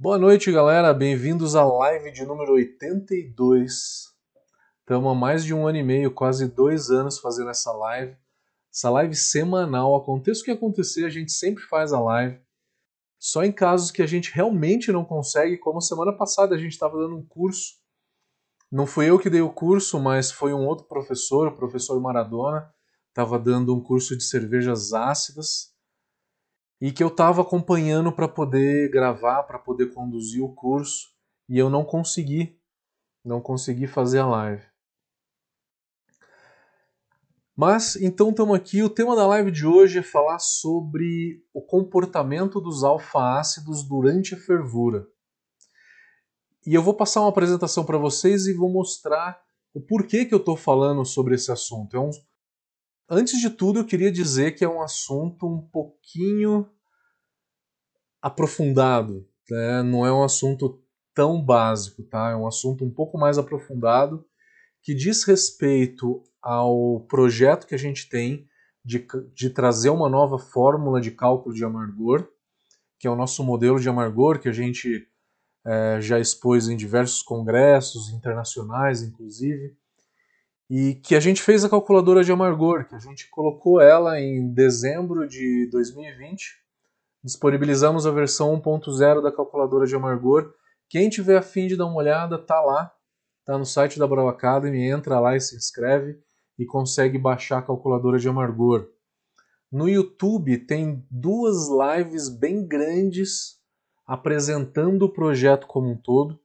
Boa noite, galera. Bem-vindos à live de número 82. Estamos há mais de um ano e meio, quase dois anos fazendo essa live. Essa live semanal. Aconteça o que acontecer, a gente sempre faz a live. Só em casos que a gente realmente não consegue, como semana passada a gente estava dando um curso. Não fui eu que dei o curso, mas foi um outro professor, o professor Maradona, estava dando um curso de cervejas ácidas e que eu estava acompanhando para poder gravar, para poder conduzir o curso, e eu não consegui, não consegui fazer a live. Mas então estamos aqui. O tema da live de hoje é falar sobre o comportamento dos alfa-ácidos durante a fervura. E eu vou passar uma apresentação para vocês e vou mostrar o porquê que eu estou falando sobre esse assunto. É um, Antes de tudo, eu queria dizer que é um assunto um pouquinho aprofundado, né? não é um assunto tão básico, tá? É um assunto um pouco mais aprofundado que diz respeito ao projeto que a gente tem de, de trazer uma nova fórmula de cálculo de amargor, que é o nosso modelo de amargor que a gente é, já expôs em diversos congressos internacionais, inclusive e que a gente fez a calculadora de amargor, que a gente colocou ela em dezembro de 2020. Disponibilizamos a versão 1.0 da calculadora de amargor. Quem tiver afim de dar uma olhada, tá lá, tá no site da Brau Academy, entra lá e se inscreve e consegue baixar a calculadora de amargor. No YouTube tem duas lives bem grandes apresentando o projeto como um todo.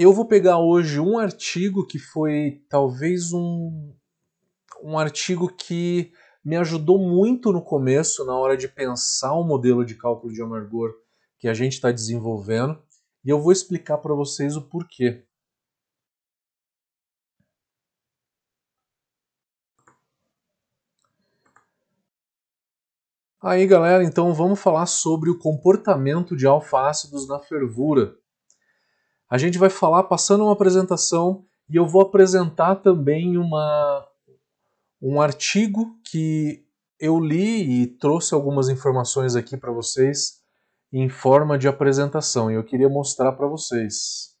Eu vou pegar hoje um artigo que foi talvez um, um artigo que me ajudou muito no começo, na hora de pensar o modelo de cálculo de amargor que a gente está desenvolvendo, e eu vou explicar para vocês o porquê. Aí galera, então vamos falar sobre o comportamento de alfa-ácidos na fervura. A gente vai falar passando uma apresentação e eu vou apresentar também uma, um artigo que eu li e trouxe algumas informações aqui para vocês em forma de apresentação e eu queria mostrar para vocês.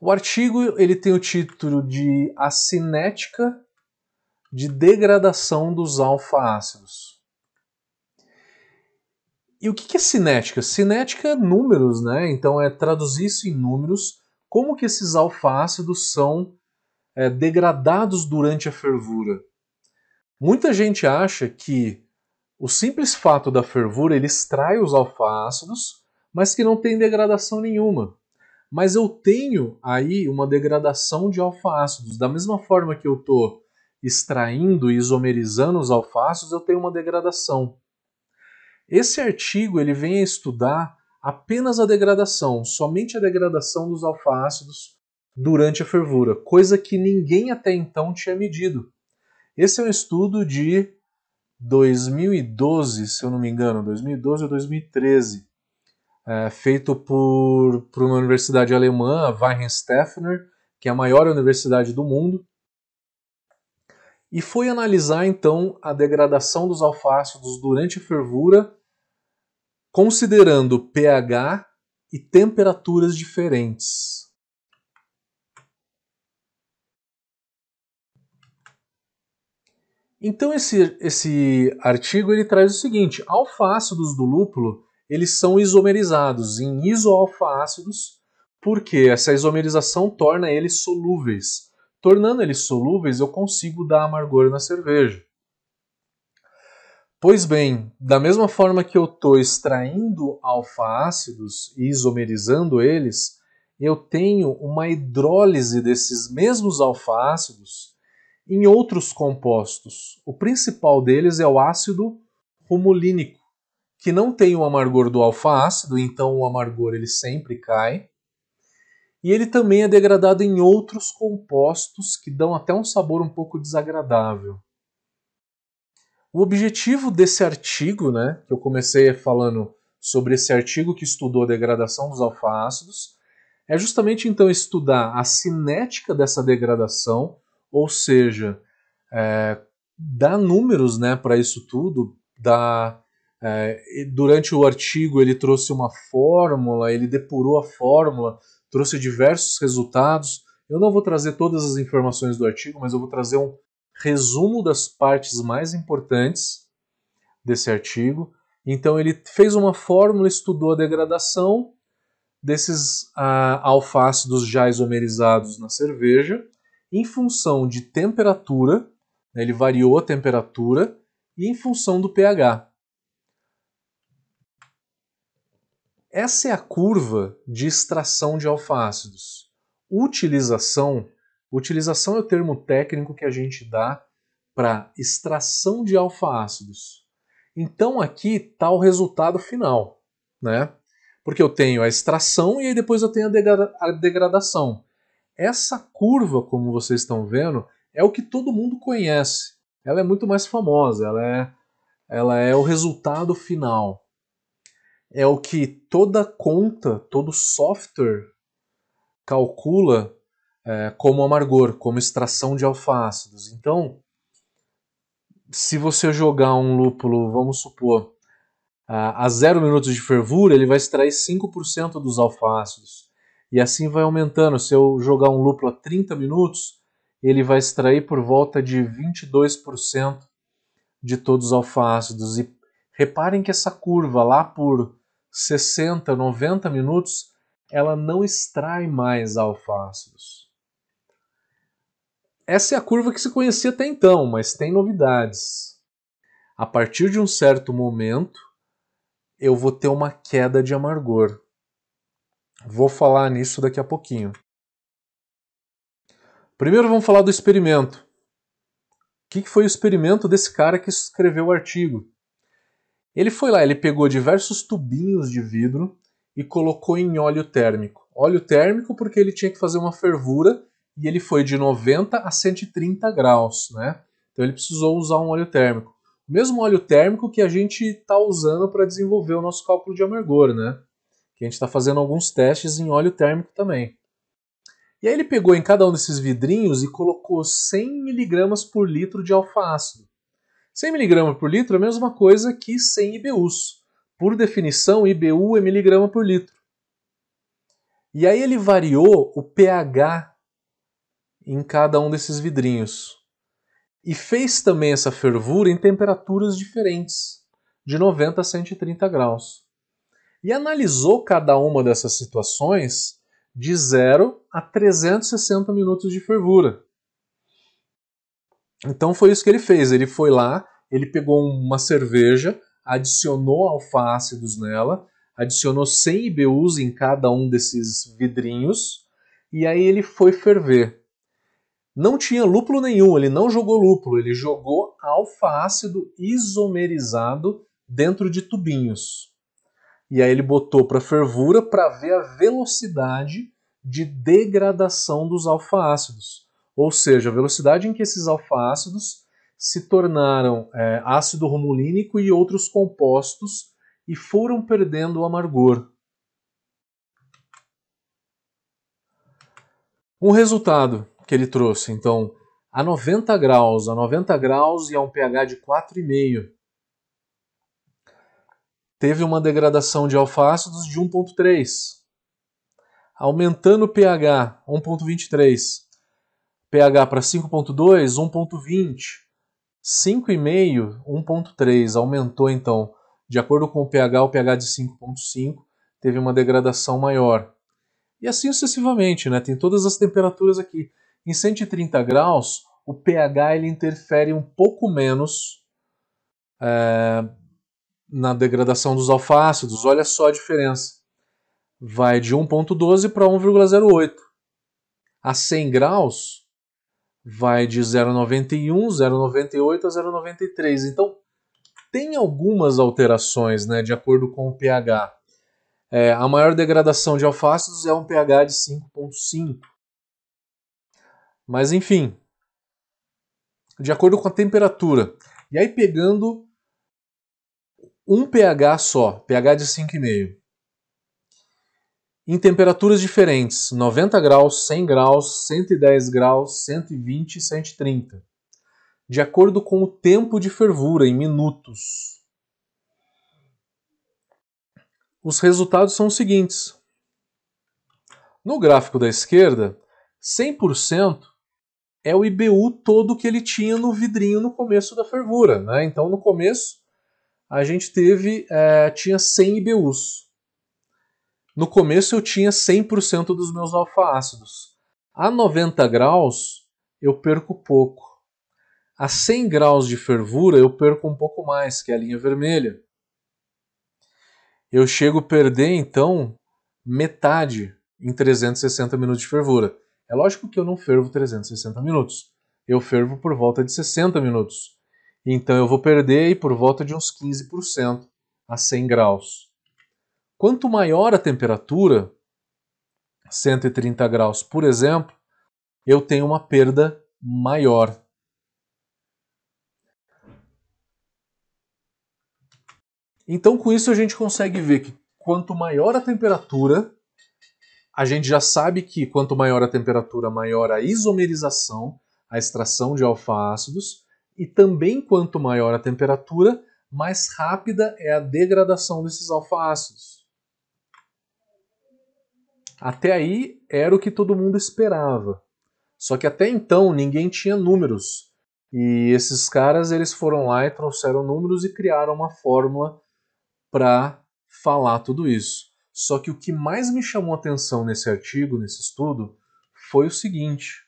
O artigo ele tem o título de A Cinética de Degradação dos Alfa-Ácidos. E o que é cinética? Cinética é números, né? Então é traduzir isso em números, como que esses alfácidos são é, degradados durante a fervura. Muita gente acha que o simples fato da fervura ele extrai os alfácidos, mas que não tem degradação nenhuma. Mas eu tenho aí uma degradação de alfácidos. Da mesma forma que eu estou extraindo e isomerizando os alfácidos, eu tenho uma degradação. Esse artigo ele vem a estudar apenas a degradação, somente a degradação dos alfa-ácidos durante a fervura, coisa que ninguém até então tinha medido. Esse é um estudo de 2012, se eu não me engano, 2012 ou 2013, é, feito por, por uma universidade alemã, a Weihenstephaner, que é a maior universidade do mundo, e foi analisar então a degradação dos alfácidos durante a fervura considerando pH e temperaturas diferentes. Então esse, esse artigo ele traz o seguinte: alfa-ácidos do lúpulo eles são isomerizados em isoalfa-ácidos, porque essa isomerização torna eles solúveis. Tornando eles solúveis, eu consigo dar amargor na cerveja. Pois bem, da mesma forma que eu estou extraindo alfa-ácidos e isomerizando eles, eu tenho uma hidrólise desses mesmos alfa-ácidos em outros compostos. O principal deles é o ácido rumulínico, que não tem o amargor do alfa-ácido, então o amargor ele sempre cai. E ele também é degradado em outros compostos que dão até um sabor um pouco desagradável. O objetivo desse artigo, né, que eu comecei falando sobre esse artigo que estudou a degradação dos alfa-ácidos, é justamente então estudar a cinética dessa degradação, ou seja, é, dar números né, para isso tudo, dar É, durante o artigo ele trouxe uma fórmula, ele depurou a fórmula, trouxe diversos resultados. Eu não vou trazer todas as informações do artigo, mas eu vou trazer um resumo das partes mais importantes desse artigo. Então ele fez uma fórmula, estudou a degradação desses ah, alfácidos já isomerizados na cerveja em função de temperatura, né, ele variou a temperatura e em função do pH. Essa é a curva de extração de alfácidos. Utilização, utilização é o termo técnico que a gente dá para extração de alfa-ácidos. Então aqui está o resultado final, né? Porque eu tenho a extração e aí depois eu tenho a, degra a degradação. Essa curva, como vocês estão vendo, é o que todo mundo conhece. Ela é muito mais famosa, ela é, ela é o resultado final é o que toda conta, todo software calcula é, como amargor, como extração de alfa-ácidos. Então, se você jogar um lúpulo, vamos supor, a 0 minutos de fervura, ele vai extrair 5% dos alfa-ácidos. E assim vai aumentando. Se eu jogar um lúpulo a 30 minutos, ele vai extrair por volta de 22% de todos os alfa-ácidos. E reparem que essa curva lá por 60, 90 minutos, ela não extrai mais alfa-ácidos. Essa é a curva que se conhecia até então, mas tem novidades. A partir de um certo momento, eu vou ter uma queda de amargor. Vou falar nisso daqui a pouquinho. Primeiro vamos falar do experimento. O que foi o experimento desse cara que escreveu o artigo? Ele foi lá, ele pegou diversos tubinhos de vidro e colocou em óleo térmico. Óleo térmico porque ele tinha que fazer uma fervura e ele foi de 90 a 130 graus, né? Então ele precisou usar um óleo térmico. O mesmo óleo térmico que a gente está usando para desenvolver o nosso cálculo de amargor, né? Que a gente está fazendo alguns testes em óleo térmico também. E aí ele pegou em cada um desses vidrinhos e colocou 100 mg por litro de alfa-ácido. 100 mg por litro é a mesma coisa que 100 IBUs. Por definição, IBU é miligrama por litro. E aí ele variou o pH em cada um desses vidrinhos. E fez também essa fervura em temperaturas diferentes, de 90 a 130 graus. E analisou cada uma dessas situações de 0 a 360 minutos de fervura. Então foi isso que ele fez. Ele foi lá, ele pegou uma cerveja, adicionou alfácidos nela, adicionou 100 IBUs em cada um desses vidrinhos e aí ele foi ferver. Não tinha lúpulo nenhum, ele não jogou lúpulo, ele jogou alfa-ácido isomerizado dentro de tubinhos. E aí ele botou para fervura para ver a velocidade de degradação dos alfa-ácidos ou seja, a velocidade em que esses alfa-ácidos se tornaram é, ácido romulínico e outros compostos e foram perdendo o amargor. Um resultado que ele trouxe, então, a 90 graus, a 90 graus e a um pH de 4,5, teve uma degradação de alfácidos de 1,3. Aumentando o pH, 1,23 pH para 5.2, 1.20. 5,5, 1.3. Aumentou então. De acordo com o pH, o pH de 5.5 teve uma degradação maior. E assim sucessivamente, né? Tem todas as temperaturas aqui. Em 130 graus, o pH ele interfere um pouco menos é, na degradação dos alfácidos. Olha só a diferença. Vai de 1.12 para 1,08. A 100 graus, vai de 0,91, 0,98 a 0,93. Então, tem algumas alterações né, de acordo com o pH. É, a maior degradação de alfácidos é um pH de 5,5. Mas, enfim, de acordo com a temperatura. E aí, pegando um pH só, pH de 5,5 em temperaturas diferentes, 90 graus, 100 graus, 110 graus, 120 e 130, de acordo com o tempo de fervura em minutos. os resultados são os seguintes. No gráfico da esquerda, 100% é o IBU todo que ele tinha no vidrinho no começo da fervura. Né? Então, no começo, a gente teve é, tinha 100 IBUs. No começo, eu tinha 100% dos meus alfa-ácidos. A 90 graus, eu perco pouco. A 100 graus de fervura, eu perco um pouco mais, que é a linha vermelha. Eu chego a perder, então, metade em 360 minutos de fervura. É lógico que eu não fervo 360 minutos. Eu fervo por volta de 60 minutos. Então eu vou perder por volta de uns 15% a 100 graus. Quanto maior a temperatura, 130 graus, por exemplo, eu tenho uma perda maior. Então, com isso, a gente consegue ver que quanto maior a temperatura, a gente já sabe que quanto maior a temperatura, maior a isomerização, a extração de alfa-ácidos, e também quanto maior a temperatura, mais rápida é a degradação desses alfa-ácidos. Até aí era o que todo mundo esperava. Só que até então ninguém tinha números. E esses caras eles foram lá e trouxeram números e criaram uma fórmula para falar tudo isso. Só que o que mais me chamou atenção nesse artigo, nesse estudo, foi o seguinte.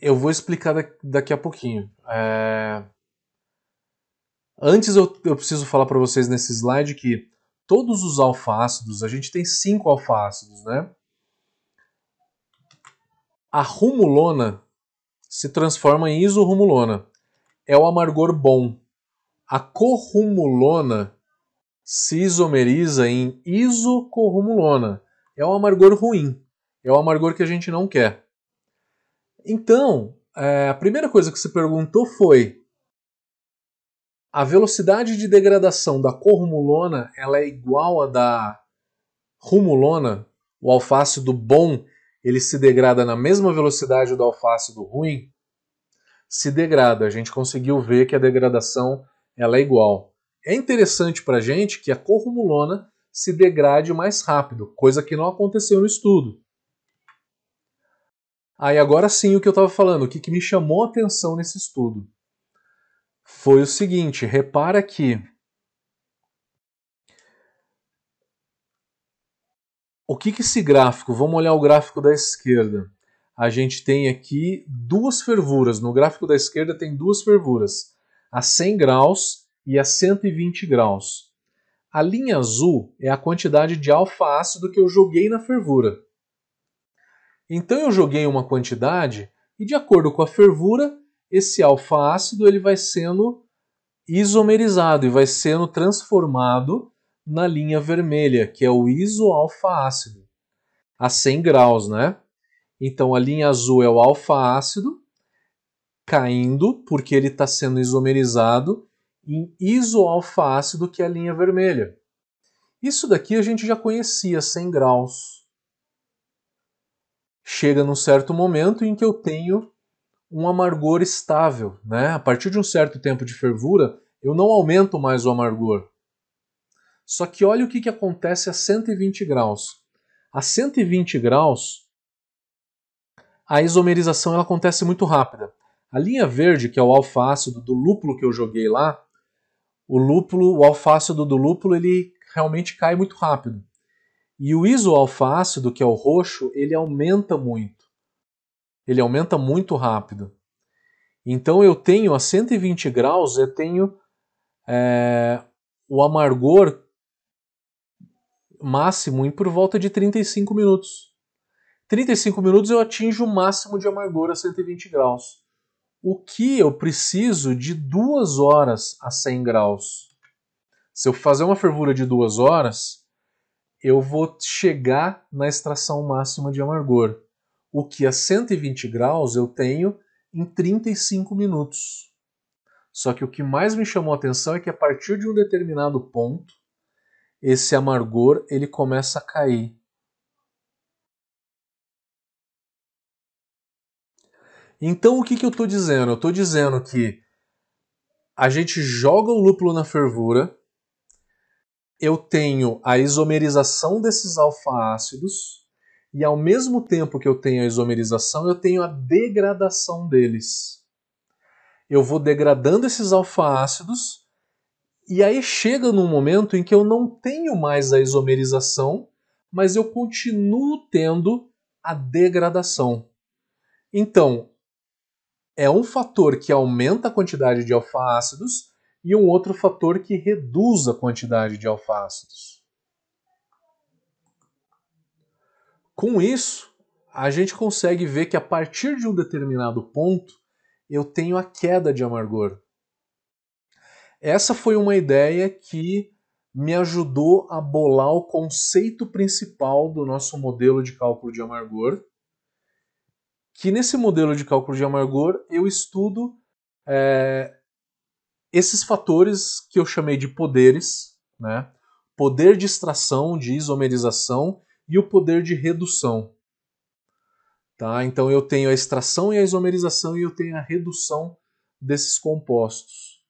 Eu vou explicar daqui a pouquinho. É... Antes eu, eu preciso falar para vocês nesse slide que todos os alfácidos, a gente tem cinco alfácidos, né? A rumulona se transforma em isorrumulona. É o amargor bom. A corrumulona se isomeriza em isocorrumulona. É um amargor ruim. É o amargor que a gente não quer. Então, é, a primeira coisa que se perguntou foi: a velocidade de degradação da corrumulona ela é igual à da rumulona? O alfácido bom ele se degrada na mesma velocidade do alfácido ruim? Se degrada. A gente conseguiu ver que a degradação ela é igual. É interessante para a gente que a corrumulona se degrade mais rápido, coisa que não aconteceu no estudo. Aí agora sim o que eu estava falando, o que, que me chamou a atenção nesse estudo foi o seguinte: repara que o que, que esse gráfico, vamos olhar o gráfico da esquerda. A gente tem aqui duas fervuras. No gráfico da esquerda tem duas fervuras a 100 graus e a 120 graus. A linha azul é a quantidade de alfa-ácido que eu joguei na fervura. Então eu joguei uma quantidade e de acordo com a fervura, esse alfa-ácido ele vai sendo isomerizado e vai sendo transformado na linha vermelha, que é o isoalfa-ácido, a 100 graus, né? Então a linha azul é o alfa-ácido caindo porque ele está sendo isomerizado em isoalfa-ácido, que é a linha vermelha. Isso daqui a gente já conhecia, 100 graus. Chega num certo momento em que eu tenho um amargor estável. Né? A partir de um certo tempo de fervura, eu não aumento mais o amargor. Só que olha o que, que acontece a 120 graus. A 120 graus, a isomerização ela acontece muito rápida. A linha verde, que é o alfácido do lúpulo que eu joguei lá, o lúpulo, o alfácido do lúpulo, ele realmente cai muito rápido. E o isoalfácido, que é o roxo, ele aumenta muito. Ele aumenta muito rápido. Então eu tenho a 120 graus, eu tenho é, o amargor máximo em por volta de 35 minutos. 35 minutos eu atinjo o máximo de amargor a 120 graus o que eu preciso de duas horas a 100 graus. Se eu fazer uma fervura de duas horas, eu vou chegar na extração máxima de amargor. O que a 120 graus eu tenho em 35 minutos. Só que o que mais me chamou a atenção é que a partir de um determinado ponto, esse amargor ele começa a cair. Então o que, que eu estou dizendo? Eu estou dizendo que a gente joga o lúpulo na fervura, eu tenho a isomerização desses alfa-ácidos, e ao mesmo tempo que eu tenho a isomerização, eu tenho a degradação deles. Eu vou degradando esses alfa-ácidos, e aí chega num momento em que eu não tenho mais a isomerização, mas eu continuo tendo a degradação. Então, é um fator que aumenta a quantidade de alfa-ácidos e um outro fator que reduz a quantidade de alfa-ácidos. Com isso, a gente consegue ver que a partir de um determinado ponto eu tenho a queda de amargor. Essa foi uma ideia que me ajudou a bolar o conceito principal do nosso modelo de cálculo de amargor, que nesse modelo de cálculo de amargor eu estudo é, esses fatores que eu chamei de poderes, né? poder de extração, de isomerização e o poder de redução. Tá? Então eu tenho a extração e a isomerização e eu tenho a redução desses compostos.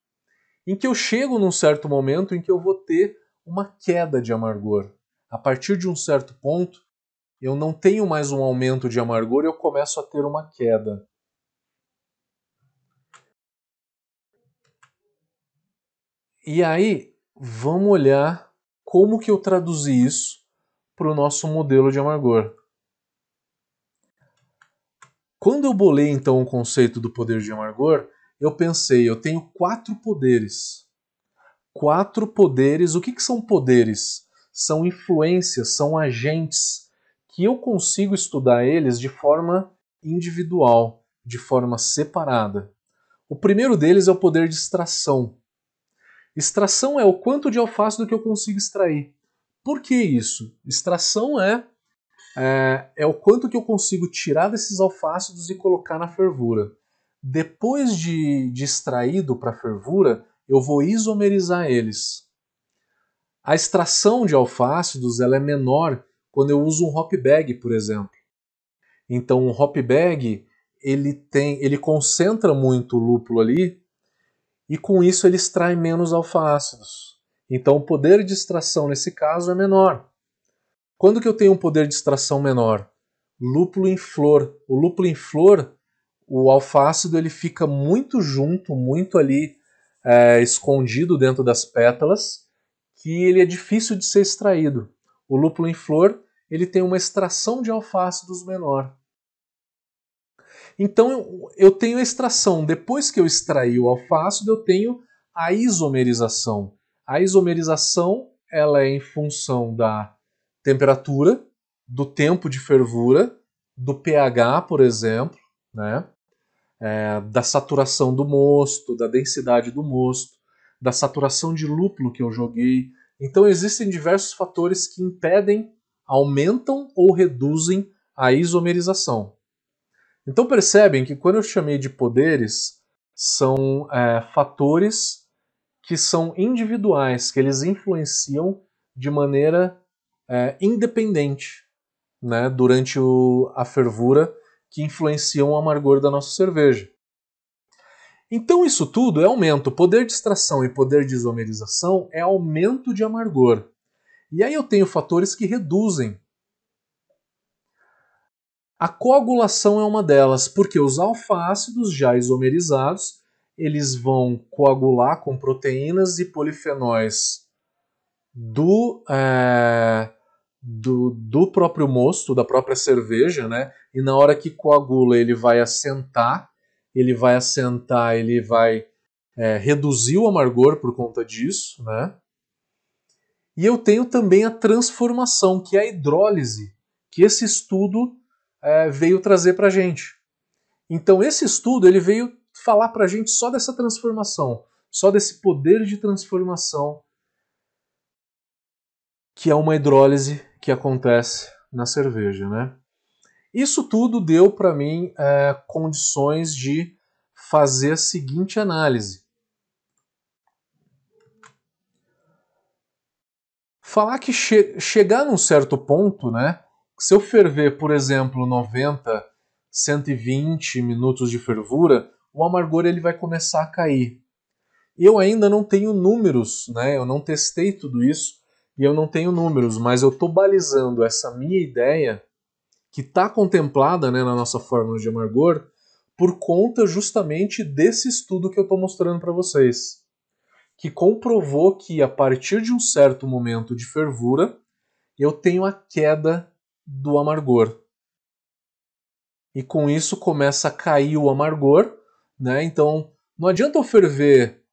Em que eu chego num certo momento em que eu vou ter uma queda de amargor. A partir de um certo ponto, eu não tenho mais um aumento de amargor, eu começo a ter uma queda. E aí, vamos olhar como que eu traduzi isso para o nosso modelo de amargor. Quando eu bolei então o conceito do poder de amargor, eu pensei, eu tenho quatro poderes. Quatro poderes. O que, que são poderes? São influências, são agentes que eu consigo estudar eles de forma individual, de forma separada. O primeiro deles é o poder de extração. Extração é o quanto de alfácido que eu consigo extrair. Por que isso? Extração é, é, é o quanto que eu consigo tirar desses alfácidos e colocar na fervura. Depois de, de extraído para a fervura, eu vou isomerizar eles. A extração de alfácidos ela é menor quando eu uso um hop bag, por exemplo. Então, um hop bag ele tem, ele concentra muito o lúpulo ali e com isso ele extrai menos alfa-ácidos. Então, o poder de extração nesse caso é menor. Quando que eu tenho um poder de extração menor? Lúpulo em flor. O lúpulo em flor, o alfácido ele fica muito junto, muito ali é, escondido dentro das pétalas, que ele é difícil de ser extraído. O lúpulo em flor ele tem uma extração de alfácidos menor. Então eu tenho a extração. Depois que eu extraí o alfácido, eu tenho a isomerização. A isomerização ela é em função da temperatura, do tempo de fervura, do pH, por exemplo, né? É, da saturação do mosto, da densidade do mosto, da saturação de lúpulo que eu joguei, então existem diversos fatores que impedem, aumentam ou reduzem a isomerização. Então percebem que quando eu chamei de poderes, são é, fatores que são individuais, que eles influenciam de maneira é, independente né, durante o, a fervura, que influenciam o amargor da nossa cerveja. Então isso tudo é aumento. Poder de extração e poder de isomerização é aumento de amargor. E aí eu tenho fatores que reduzem. A coagulação é uma delas, porque os alfa-ácidos já isomerizados, eles vão coagular com proteínas e polifenóis do, é, do, do próprio mosto, da própria cerveja, né? E na hora que coagula, ele vai assentar ele vai assentar, ele vai é, reduzir o amargor por conta disso, né? E eu tenho também a transformação, que é a hidrólise, que esse estudo é, veio trazer para gente. Então esse estudo ele veio falar para a gente só dessa transformação, só desse poder de transformação que é uma hidrólise que acontece na cerveja, né? Isso tudo deu para mim é, condições de fazer a seguinte análise. Falar que che chegar num certo ponto, né? Se eu ferver, por exemplo, 90, 120 minutos de fervura, o amargor ele vai começar a cair. Eu ainda não tenho números, né? Eu não testei tudo isso e eu não tenho números, mas eu estou balizando essa minha ideia que está contemplada né, na nossa fórmula de amargor por conta justamente desse estudo que eu estou mostrando para vocês, que comprovou que a partir de um certo momento de fervura eu tenho a queda do amargor. E com isso começa a cair o amargor, né? Então não adianta eu ferver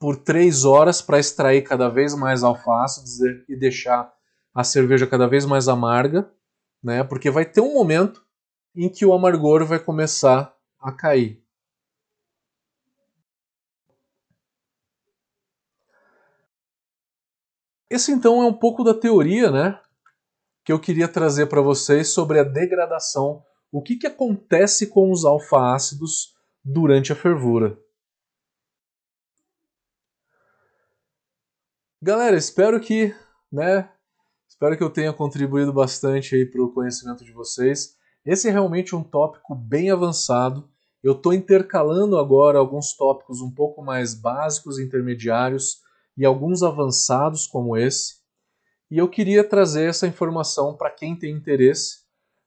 por três horas para extrair cada vez mais alface e deixar a cerveja cada vez mais amarga, né? Porque vai ter um momento em que o amargor vai começar a cair. Esse então é um pouco da teoria, né, que eu queria trazer para vocês sobre a degradação, o que, que acontece com os alfa-ácidos durante a fervura. Galera, espero que, né, espero que eu tenha contribuído bastante aí para o conhecimento de vocês. Esse é realmente um tópico bem avançado. Eu estou intercalando agora alguns tópicos um pouco mais básicos, intermediários e alguns avançados como esse. E eu queria trazer essa informação para quem tem interesse,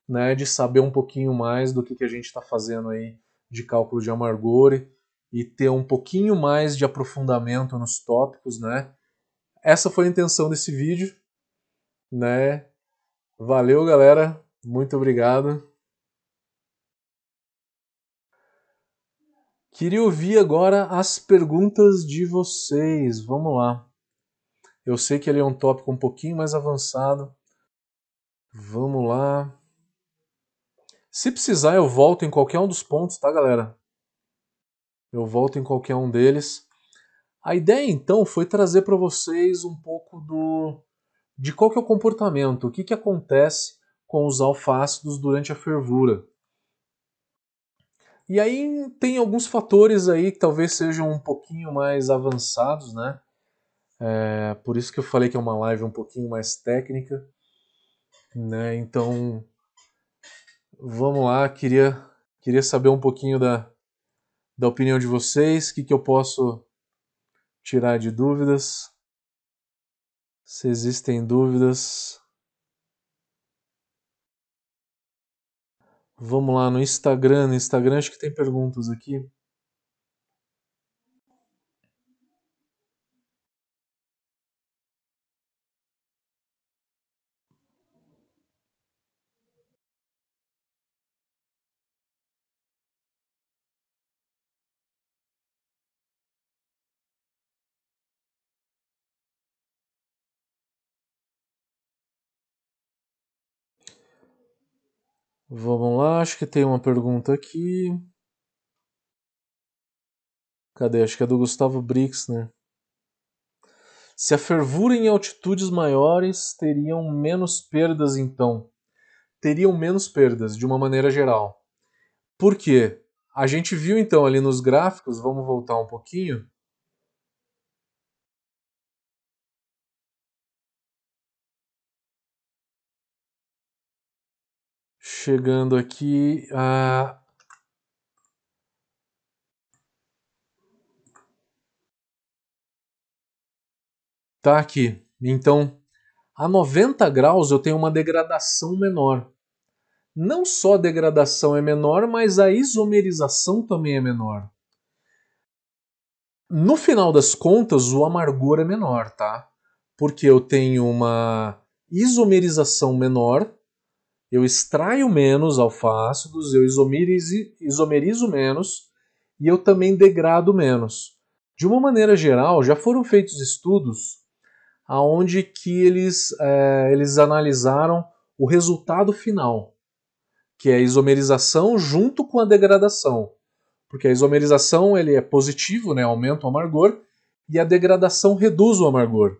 né, de saber um pouquinho mais do que, que a gente está fazendo aí de cálculo de amargor e ter um pouquinho mais de aprofundamento nos tópicos, né? essa foi a intenção desse vídeo, né? Valeu, galera. Muito obrigado. Queria ouvir agora as perguntas de vocês. Vamos lá. Eu sei que ele é um tópico um pouquinho mais avançado. Vamos lá. Se precisar, eu volto em qualquer um dos pontos, tá, galera? Eu volto em qualquer um deles. A ideia então foi trazer para vocês um pouco do de qual que é o comportamento, o que, que acontece com os alfácidos durante a fervura. E aí tem alguns fatores aí que talvez sejam um pouquinho mais avançados, né? É, por isso que eu falei que é uma live um pouquinho mais técnica, né? Então, vamos lá, queria queria saber um pouquinho da, da opinião de vocês, o que, que eu posso tirar de dúvidas. Se existem dúvidas, vamos lá no Instagram. No Instagram acho que tem perguntas aqui. Vamos lá, acho que tem uma pergunta aqui. Cadê? Acho que é do Gustavo Brix, né? Se a fervura em altitudes maiores teriam menos perdas, então? Teriam menos perdas, de uma maneira geral. Por quê? A gente viu então ali nos gráficos, vamos voltar um pouquinho. Chegando aqui a Tá aqui. Então, a 90 graus eu tenho uma degradação menor. Não só a degradação é menor, mas a isomerização também é menor. No final das contas, o amargor é menor, tá? Porque eu tenho uma isomerização menor eu extraio menos alfácidos, eu isomerizo, menos e eu também degrado menos. De uma maneira geral, já foram feitos estudos aonde que eles, é, eles analisaram o resultado final, que é a isomerização junto com a degradação. Porque a isomerização ele é positivo, né, aumenta o amargor, e a degradação reduz o amargor.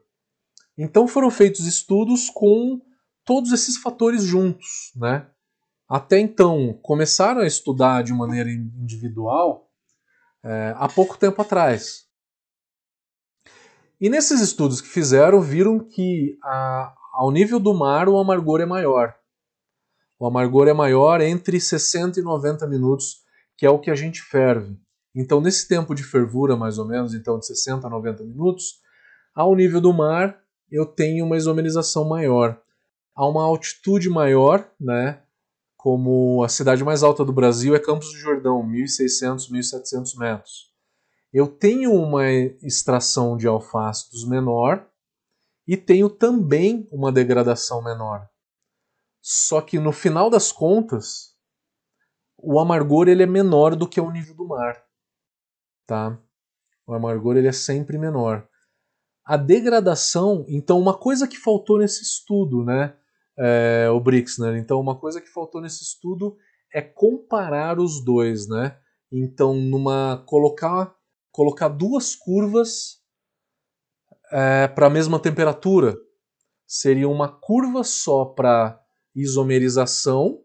Então foram feitos estudos com todos esses fatores juntos, né? Até então, começaram a estudar de maneira individual é, há pouco tempo atrás. E nesses estudos que fizeram, viram que a, ao nível do mar o amargor é maior. O amargor é maior entre 60 e 90 minutos, que é o que a gente ferve. Então, nesse tempo de fervura, mais ou menos, então de 60 a 90 minutos, ao nível do mar, eu tenho uma isomerização maior. A uma altitude maior, né, como a cidade mais alta do Brasil é Campos do Jordão, 1.600, 1.700 metros. Eu tenho uma extração de alfácidos menor e tenho também uma degradação menor. Só que no final das contas, o amargor ele é menor do que o nível do mar, tá? O amargor ele é sempre menor. A degradação, então, uma coisa que faltou nesse estudo, né, é, o Brixner, então, uma coisa que faltou nesse estudo é comparar os dois, né? Então, numa colocar colocar duas curvas é, para a mesma temperatura seria uma curva só para isomerização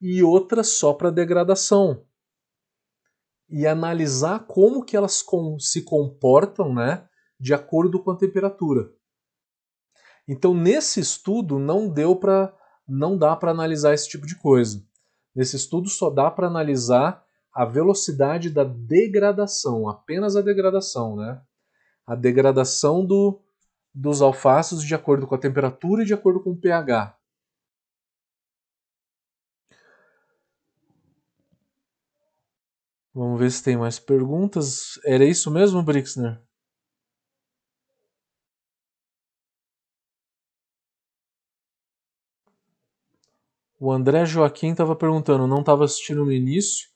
e outra só para degradação. E analisar como que elas com, se comportam né, de acordo com a temperatura. Então, nesse estudo, não deu para não dá para analisar esse tipo de coisa. Nesse estudo só dá para analisar a velocidade da degradação, apenas a degradação, né? A degradação do, dos alfaces de acordo com a temperatura e de acordo com o pH. Vamos ver se tem mais perguntas. Era isso mesmo, Brixner? O André Joaquim estava perguntando, não estava assistindo no início,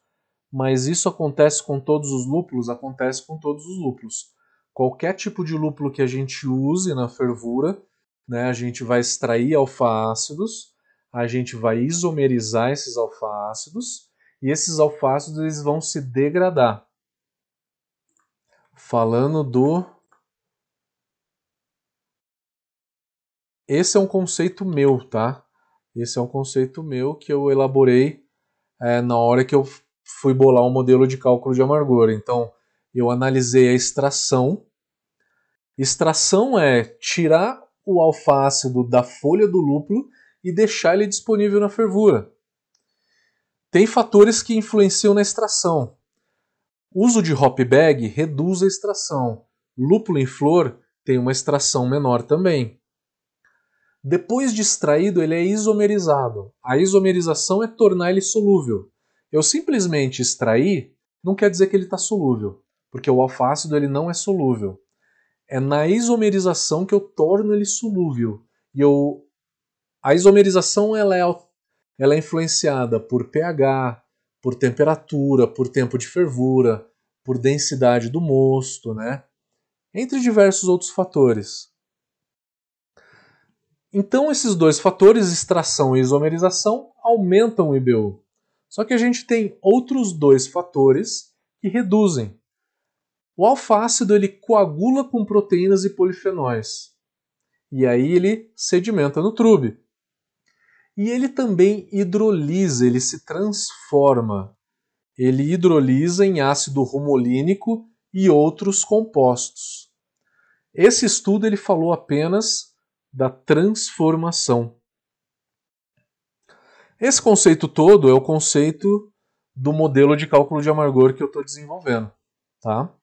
mas isso acontece com todos os lúpulos? Acontece com todos os lúpulos. Qualquer tipo de lúpulo que a gente use na fervura, né, a gente vai extrair alfa-ácidos, a gente vai isomerizar esses alfa-ácidos, e esses alfácidos eles vão se degradar. Falando do Esse é um conceito meu, tá? Esse é um conceito meu que eu elaborei é, na hora que eu fui bolar um modelo de cálculo de amargor. Então, eu analisei a extração. Extração é tirar o alfácido da folha do lúpulo e deixar ele disponível na fervura. Tem fatores que influenciam na extração. Uso de hop bag reduz a extração. Lúpulo em flor tem uma extração menor também. Depois de extraído, ele é isomerizado. A isomerização é tornar ele solúvel. Eu simplesmente extrair não quer dizer que ele está solúvel, porque o alfácido ele não é solúvel. É na isomerização que eu torno ele solúvel. E eu a isomerização ela é ela é influenciada por pH, por temperatura, por tempo de fervura, por densidade do mosto, né? Entre diversos outros fatores. Então, esses dois fatores, extração e isomerização, aumentam o IBU. Só que a gente tem outros dois fatores que reduzem. O alfácido ele coagula com proteínas e polifenóis. E aí ele sedimenta no trube. E ele também hidrolisa, ele se transforma. Ele hidrolisa em ácido romolínico e outros compostos. Esse estudo ele falou apenas da transformação. Esse conceito todo é o conceito do modelo de cálculo de amargor que eu estou desenvolvendo, tá?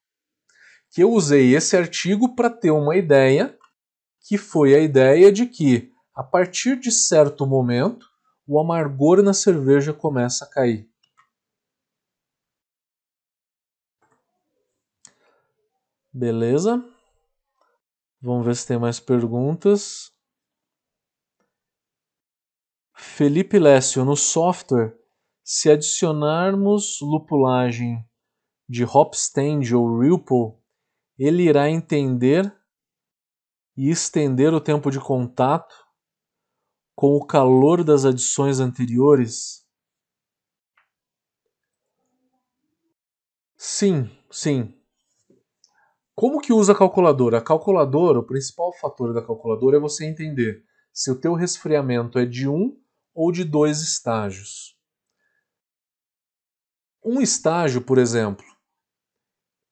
Que eu usei esse artigo para ter uma ideia, que foi a ideia de que a partir de certo momento, o amargor na cerveja começa a cair. Beleza? Vamos ver se tem mais perguntas. Felipe Lécio, no software, se adicionarmos lupulagem de Hopstand ou Ripple, ele irá entender e estender o tempo de contato com o calor das adições anteriores? Sim, sim. Como que usa a calculadora? A calculadora, o principal fator da calculadora é você entender se o teu resfriamento é de um ou de dois estágios. Um estágio, por exemplo,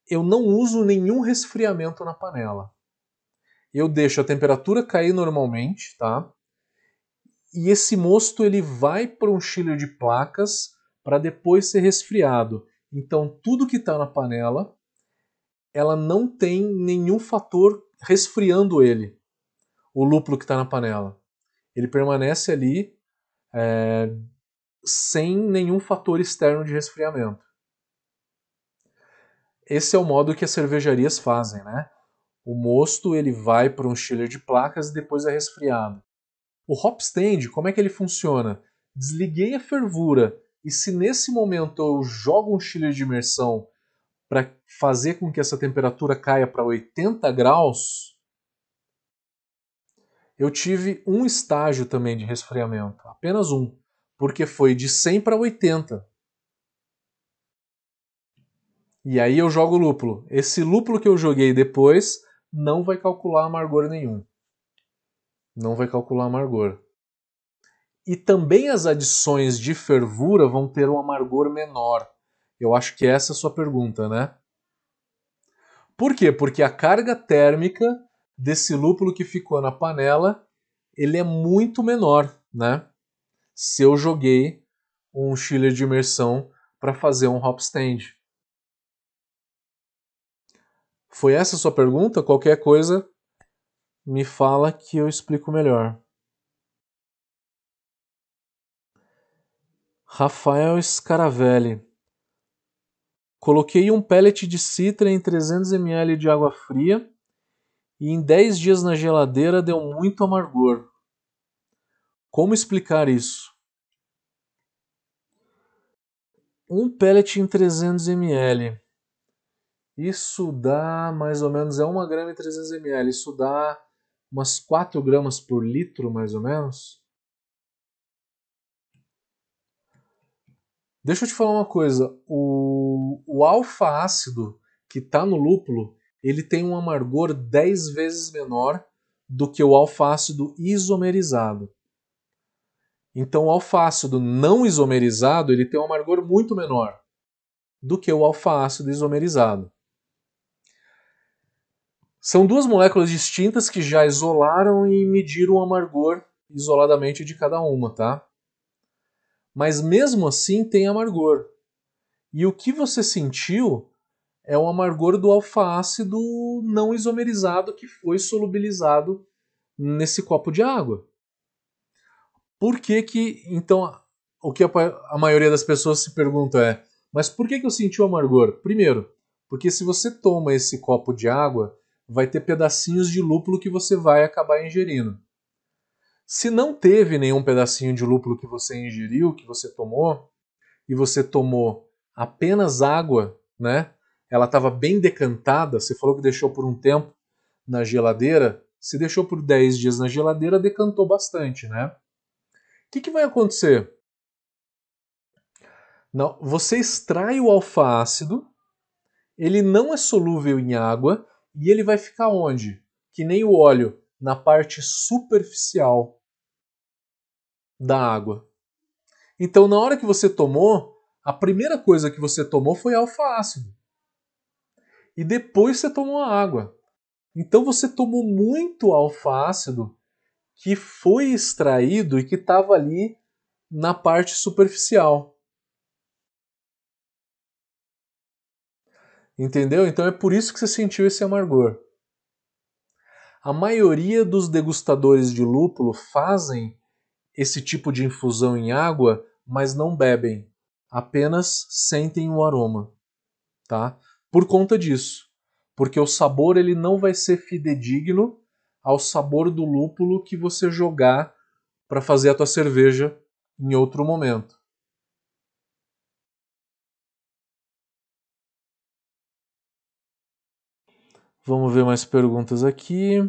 eu não uso nenhum resfriamento na panela. Eu deixo a temperatura cair normalmente, tá? e esse mosto ele vai para um chiller de placas para depois ser resfriado. Então tudo que está na panela, ela não tem nenhum fator resfriando ele, o lúpulo que está na panela. Ele permanece ali é, sem nenhum fator externo de resfriamento. Esse é o modo que as cervejarias fazem, né? O mosto ele vai para um chiller de placas e depois é resfriado. O hop stand, como é que ele funciona? Desliguei a fervura e se nesse momento eu jogo um chiller de imersão para fazer com que essa temperatura caia para 80 graus, eu tive um estágio também de resfriamento, apenas um, porque foi de 100 para 80. E aí eu jogo lúpulo. Esse lúpulo que eu joguei depois não vai calcular amargor nenhum. Não vai calcular amargor. E também as adições de fervura vão ter um amargor menor. Eu acho que essa é a sua pergunta, né? Por quê? Porque a carga térmica desse lúpulo que ficou na panela, ele é muito menor, né? Se eu joguei um chiller de imersão para fazer um hop stand. Foi essa a sua pergunta? Qualquer coisa, me fala que eu explico melhor. Rafael Scaravelli. Coloquei um pellet de citra em 300 ml de água fria e em 10 dias na geladeira deu muito amargor. Como explicar isso? Um pellet em 300 ml. Isso dá mais ou menos, é 1 grama em 300 ml. Isso dá umas 4 gramas por litro, mais ou menos. Deixa eu te falar uma coisa. O, o alfa-ácido que está no lúpulo, ele tem um amargor 10 vezes menor do que o alfa-ácido isomerizado. Então, o alfa-ácido não isomerizado ele tem um amargor muito menor do que o alfa-ácido isomerizado. São duas moléculas distintas que já isolaram e mediram o amargor isoladamente de cada uma, tá? Mas mesmo assim tem amargor. E o que você sentiu é o amargor do alfa-ácido não isomerizado que foi solubilizado nesse copo de água. Por que que, então, o que a, a maioria das pessoas se pergunta é, mas por que que eu senti o amargor? Primeiro, porque se você toma esse copo de água vai ter pedacinhos de lúpulo que você vai acabar ingerindo. Se não teve nenhum pedacinho de lúpulo que você ingeriu, que você tomou, e você tomou apenas água, né? Ela estava bem decantada, você falou que deixou por um tempo na geladeira, se deixou por 10 dias na geladeira, decantou bastante, né? O que, que vai acontecer? Não, você extrai o alfa-ácido, ele não é solúvel em água, e ele vai ficar onde? Que nem o óleo, na parte superficial da água. Então, na hora que você tomou, a primeira coisa que você tomou foi alfa-ácido. E depois você tomou a água. Então você tomou muito alfa-ácido que foi extraído e que estava ali na parte superficial. Entendeu? Então é por isso que você sentiu esse amargor. A maioria dos degustadores de lúpulo fazem esse tipo de infusão em água, mas não bebem, apenas sentem o aroma, tá? Por conta disso, porque o sabor ele não vai ser fidedigno ao sabor do lúpulo que você jogar para fazer a tua cerveja em outro momento. Vamos ver mais perguntas aqui.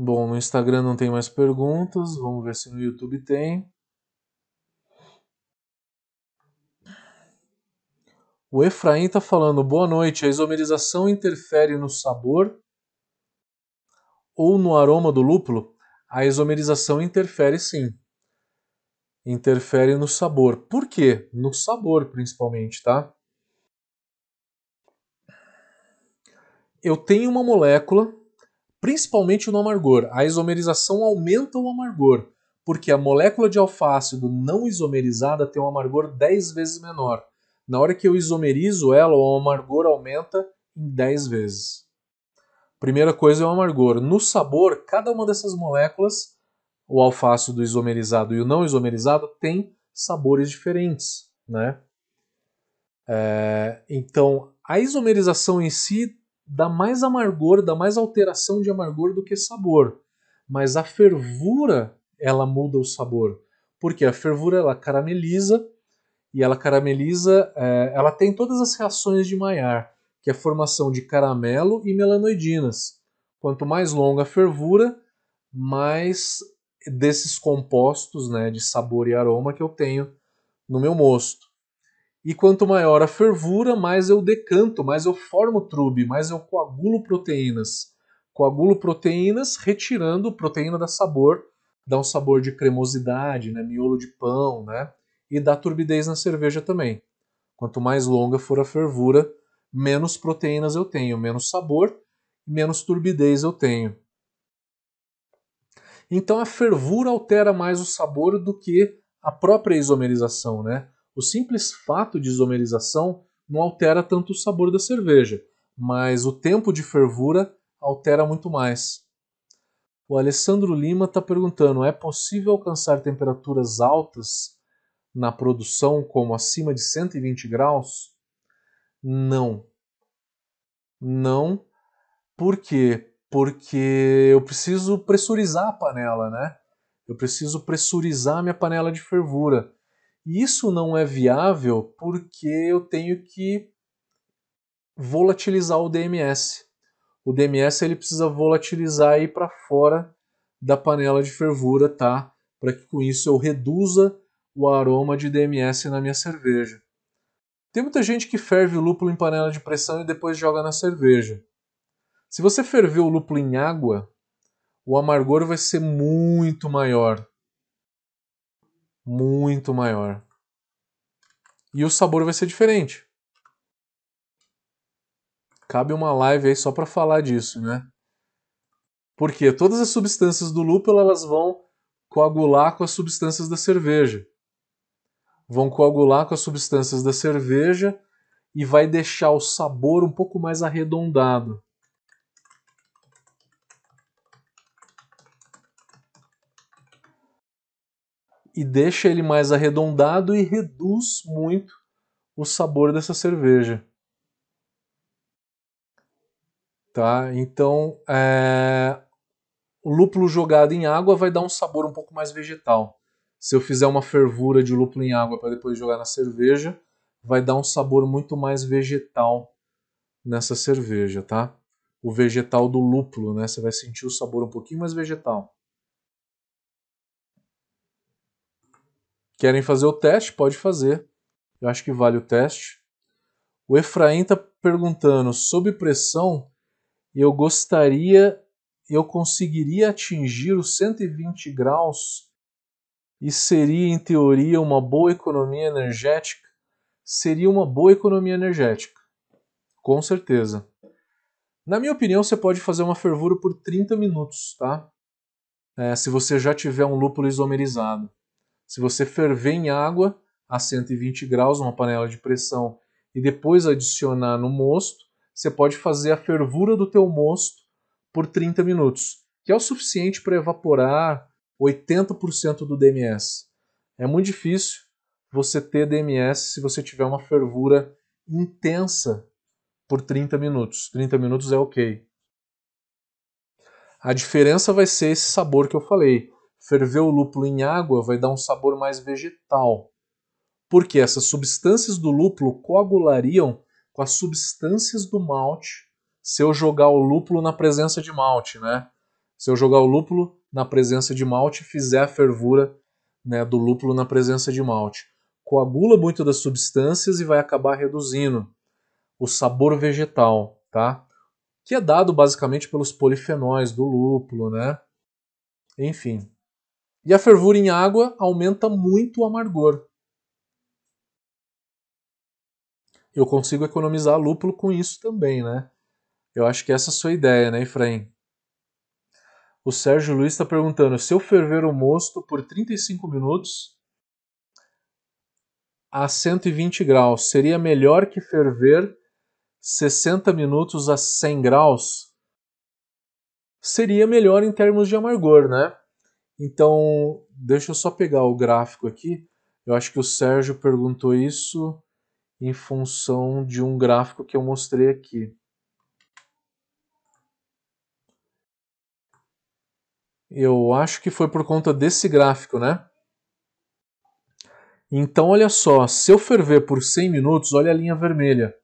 Bom, no Instagram não tem mais perguntas. Vamos ver se no YouTube tem. O Efraim está falando: boa noite. A isomerização interfere no sabor ou no aroma do lúpulo? a isomerização interfere sim. Interfere no sabor. Por quê? No sabor, principalmente, tá? Eu tenho uma molécula principalmente no amargor. A isomerização aumenta o amargor, porque a molécula de alfácido não isomerizada tem um amargor 10 vezes menor. Na hora que eu isomerizo ela, o amargor aumenta em 10 vezes. Primeira coisa é o amargor. No sabor, cada uma dessas moléculas, o alfácido isomerizado e o não isomerizado, tem sabores diferentes. Né? É, então, a isomerização em si dá mais amargor, dá mais alteração de amargor do que sabor. Mas a fervura, ela muda o sabor. Porque a fervura, ela carameliza, e ela carameliza, é, ela tem todas as reações de Maillard, que é a formação de caramelo e melanoidinas. Quanto mais longa a fervura, mais desses compostos né, de sabor e aroma que eu tenho no meu mosto. E quanto maior a fervura, mais eu decanto, mais eu formo trube, mais eu coagulo proteínas. Coagulo proteínas, retirando proteína da sabor, dá um sabor de cremosidade, né, miolo de pão, né, e dá turbidez na cerveja também. Quanto mais longa for a fervura, menos proteínas eu tenho, menos sabor, menos turbidez eu tenho. Então a fervura altera mais o sabor do que a própria isomerização, né? O simples fato de isomerização não altera tanto o sabor da cerveja, mas o tempo de fervura altera muito mais. O Alessandro Lima está perguntando: é possível alcançar temperaturas altas na produção, como acima de 120 graus? Não. Não. Por quê? Porque eu preciso pressurizar a panela, né? Eu preciso pressurizar a minha panela de fervura. Isso não é viável porque eu tenho que volatilizar o DMS. O DMS ele precisa volatilizar aí para fora da panela de fervura, tá? Para que com isso eu reduza o aroma de DMS na minha cerveja. Tem muita gente que ferve o lúpulo em panela de pressão e depois joga na cerveja. Se você ferver o lúpulo em água, o amargor vai ser muito maior muito maior. E o sabor vai ser diferente. Cabe uma live aí só para falar disso, né? Porque todas as substâncias do lúpulo elas vão coagular com as substâncias da cerveja. Vão coagular com as substâncias da cerveja e vai deixar o sabor um pouco mais arredondado. E deixa ele mais arredondado e reduz muito o sabor dessa cerveja. Tá? Então, é... o lúpulo jogado em água vai dar um sabor um pouco mais vegetal. Se eu fizer uma fervura de lúpulo em água para depois jogar na cerveja, vai dar um sabor muito mais vegetal nessa cerveja, tá? O vegetal do lúpulo, né? Você vai sentir o sabor um pouquinho mais vegetal. Querem fazer o teste? Pode fazer. Eu acho que vale o teste. O Efraim está perguntando: sob pressão, eu gostaria, eu conseguiria atingir os 120 graus e seria, em teoria, uma boa economia energética? Seria uma boa economia energética, com certeza. Na minha opinião, você pode fazer uma fervura por 30 minutos, tá? É, se você já tiver um lúpulo isomerizado. Se você ferver em água a 120 graus numa panela de pressão e depois adicionar no mosto, você pode fazer a fervura do teu mosto por 30 minutos, que é o suficiente para evaporar 80% do DMS. É muito difícil você ter DMS se você tiver uma fervura intensa por 30 minutos. 30 minutos é ok. A diferença vai ser esse sabor que eu falei. Ferver o lúpulo em água vai dar um sabor mais vegetal, porque essas substâncias do lúpulo coagulariam com as substâncias do malte se eu jogar o lúpulo na presença de malte, né? Se eu jogar o lúpulo na presença de malte fizer a fervura né, do lúpulo na presença de malte. Coagula muito das substâncias e vai acabar reduzindo o sabor vegetal, tá? Que é dado basicamente pelos polifenóis do lúpulo, né? Enfim. E a fervura em água aumenta muito o amargor. Eu consigo economizar lúpulo com isso também, né? Eu acho que essa é a sua ideia, né, Efraim? O Sérgio Luiz está perguntando: se eu ferver o mosto por 35 minutos a 120 graus, seria melhor que ferver 60 minutos a 100 graus? Seria melhor em termos de amargor, né? Então, deixa eu só pegar o gráfico aqui. Eu acho que o Sérgio perguntou isso em função de um gráfico que eu mostrei aqui. Eu acho que foi por conta desse gráfico, né? Então, olha só, se eu ferver por 100 minutos, olha a linha vermelha.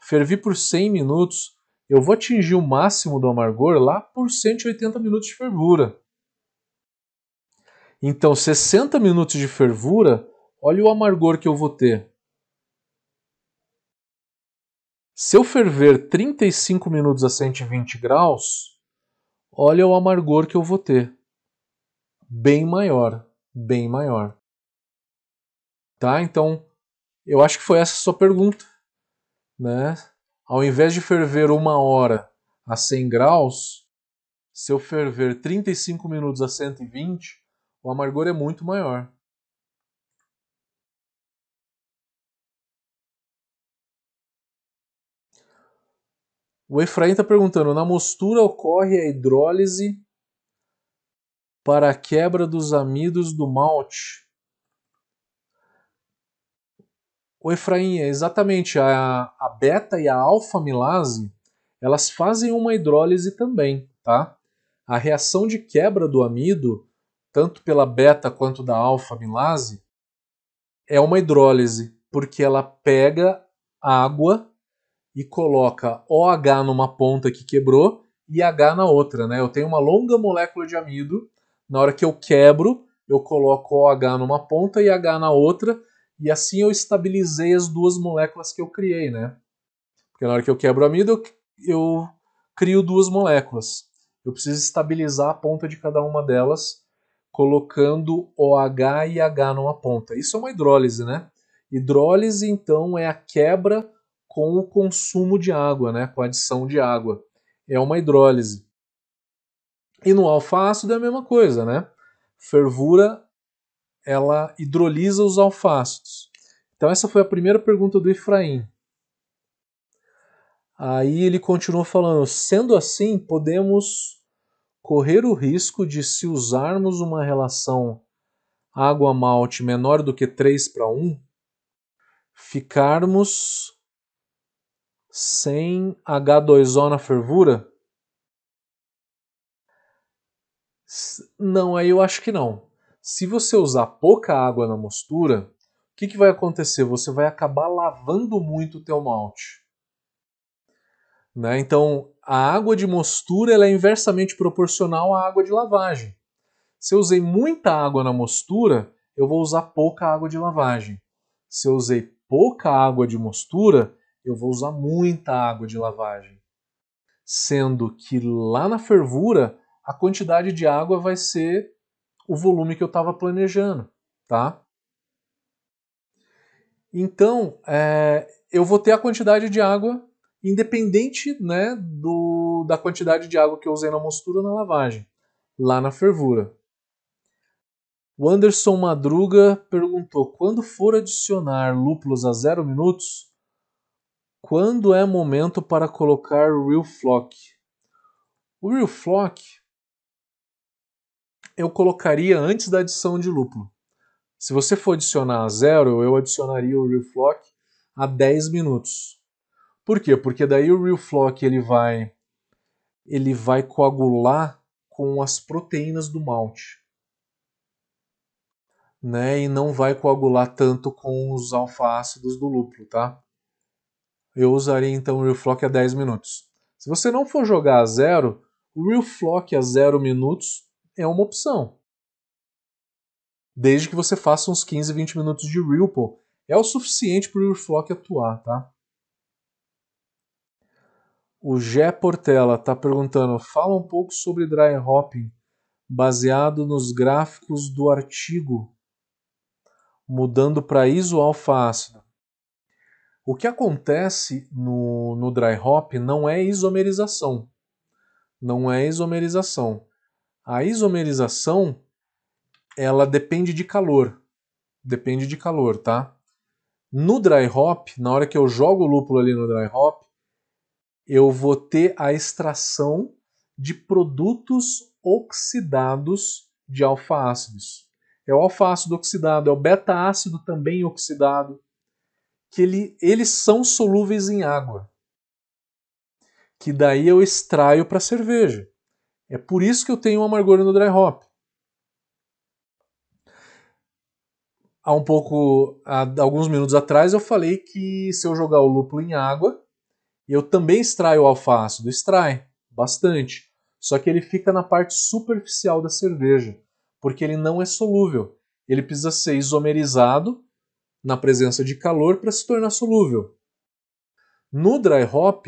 Fervi por 100 minutos, eu vou atingir o máximo do amargor lá por 180 minutos de fervura. Então, 60 minutos de fervura, olha o amargor que eu vou ter. Se eu ferver 35 minutos a 120 graus, olha o amargor que eu vou ter. Bem maior, bem maior. Tá? Então, eu acho que foi essa a sua pergunta. Né? Ao invés de ferver uma hora a 100 graus, se eu ferver 35 minutos a 120, o amargor é muito maior. O Efraim está perguntando: na mostura ocorre a hidrólise para a quebra dos amidos do malte? O Efraim, é exatamente a, a beta e a alfa-milase, elas fazem uma hidrólise também, tá? A reação de quebra do amido, tanto pela beta quanto da alfa-milase, é uma hidrólise, porque ela pega água e coloca OH numa ponta que quebrou e H na outra, né? Eu tenho uma longa molécula de amido, na hora que eu quebro, eu coloco OH numa ponta e H na outra, e assim eu estabilizei as duas moléculas que eu criei, né? Porque na hora que eu quebro o amido, eu crio duas moléculas. Eu preciso estabilizar a ponta de cada uma delas, colocando OH e H numa ponta. Isso é uma hidrólise, né? Hidrólise, então, é a quebra com o consumo de água, né, com a adição de água. É uma hidrólise. E no alfa-ácido é a mesma coisa, né? Fervura, ela hidrolisa os alfácidos. Então essa foi a primeira pergunta do Efraim. Aí ele continuou falando: sendo assim, podemos correr o risco de, se usarmos uma relação água-malte menor do que 3 para 1, ficarmos sem H2O na fervura? Não, aí eu acho que não. Se você usar pouca água na mostura, o que, que vai acontecer? Você vai acabar lavando muito o teu malte. Né? Então, a água de mostura ela é inversamente proporcional à água de lavagem. Se eu usei muita água na mostura, eu vou usar pouca água de lavagem. Se eu usei pouca água de mostura, eu vou usar muita água de lavagem. Sendo que lá na fervura, a quantidade de água vai ser o volume que eu estava planejando, tá? Então, é, eu vou ter a quantidade de água independente né, do, da quantidade de água que eu usei na mostura ou na lavagem, lá na fervura. O Anderson Madruga perguntou: quando for adicionar lúpulos a zero minutos, quando é momento para colocar o Real Flock? O Real Flock eu colocaria antes da adição de lúpulo. Se você for adicionar a zero, eu adicionaria o Real Flock a 10 minutos. Por quê? Porque daí o Real Flock ele vai ele vai coagular com as proteínas do malte. Né, e não vai coagular tanto com os alfa-ácidos do lúpulo, tá? eu usaria então o Real Flock a 10 minutos. Se você não for jogar a zero, o Real Flock a 0 minutos é uma opção. Desde que você faça uns 15, 20 minutos de Real, pô, é o suficiente para o Real Flock atuar, tá? O Gé Portela está perguntando: fala um pouco sobre dry hopping, baseado nos gráficos do artigo, mudando para isoalfa-ácido. O que acontece no, no dry hop não é isomerização. Não é isomerização. A isomerização ela depende de calor. Depende de calor, tá? No dry hop, na hora que eu jogo o lúpulo ali no dry hop, eu vou ter a extração de produtos oxidados de alfa-ácidos. É o alfa-ácido oxidado, é o beta-ácido também oxidado, que ele, eles são solúveis em água. Que daí eu extraio para cerveja. É por isso que eu tenho um amargor no dry hop. Há um pouco, há alguns minutos atrás, eu falei que se eu jogar o lúpulo em água, eu também extraio o alfa-ácido. Extrai bastante. Só que ele fica na parte superficial da cerveja, porque ele não é solúvel. Ele precisa ser isomerizado na presença de calor para se tornar solúvel. No dry hop,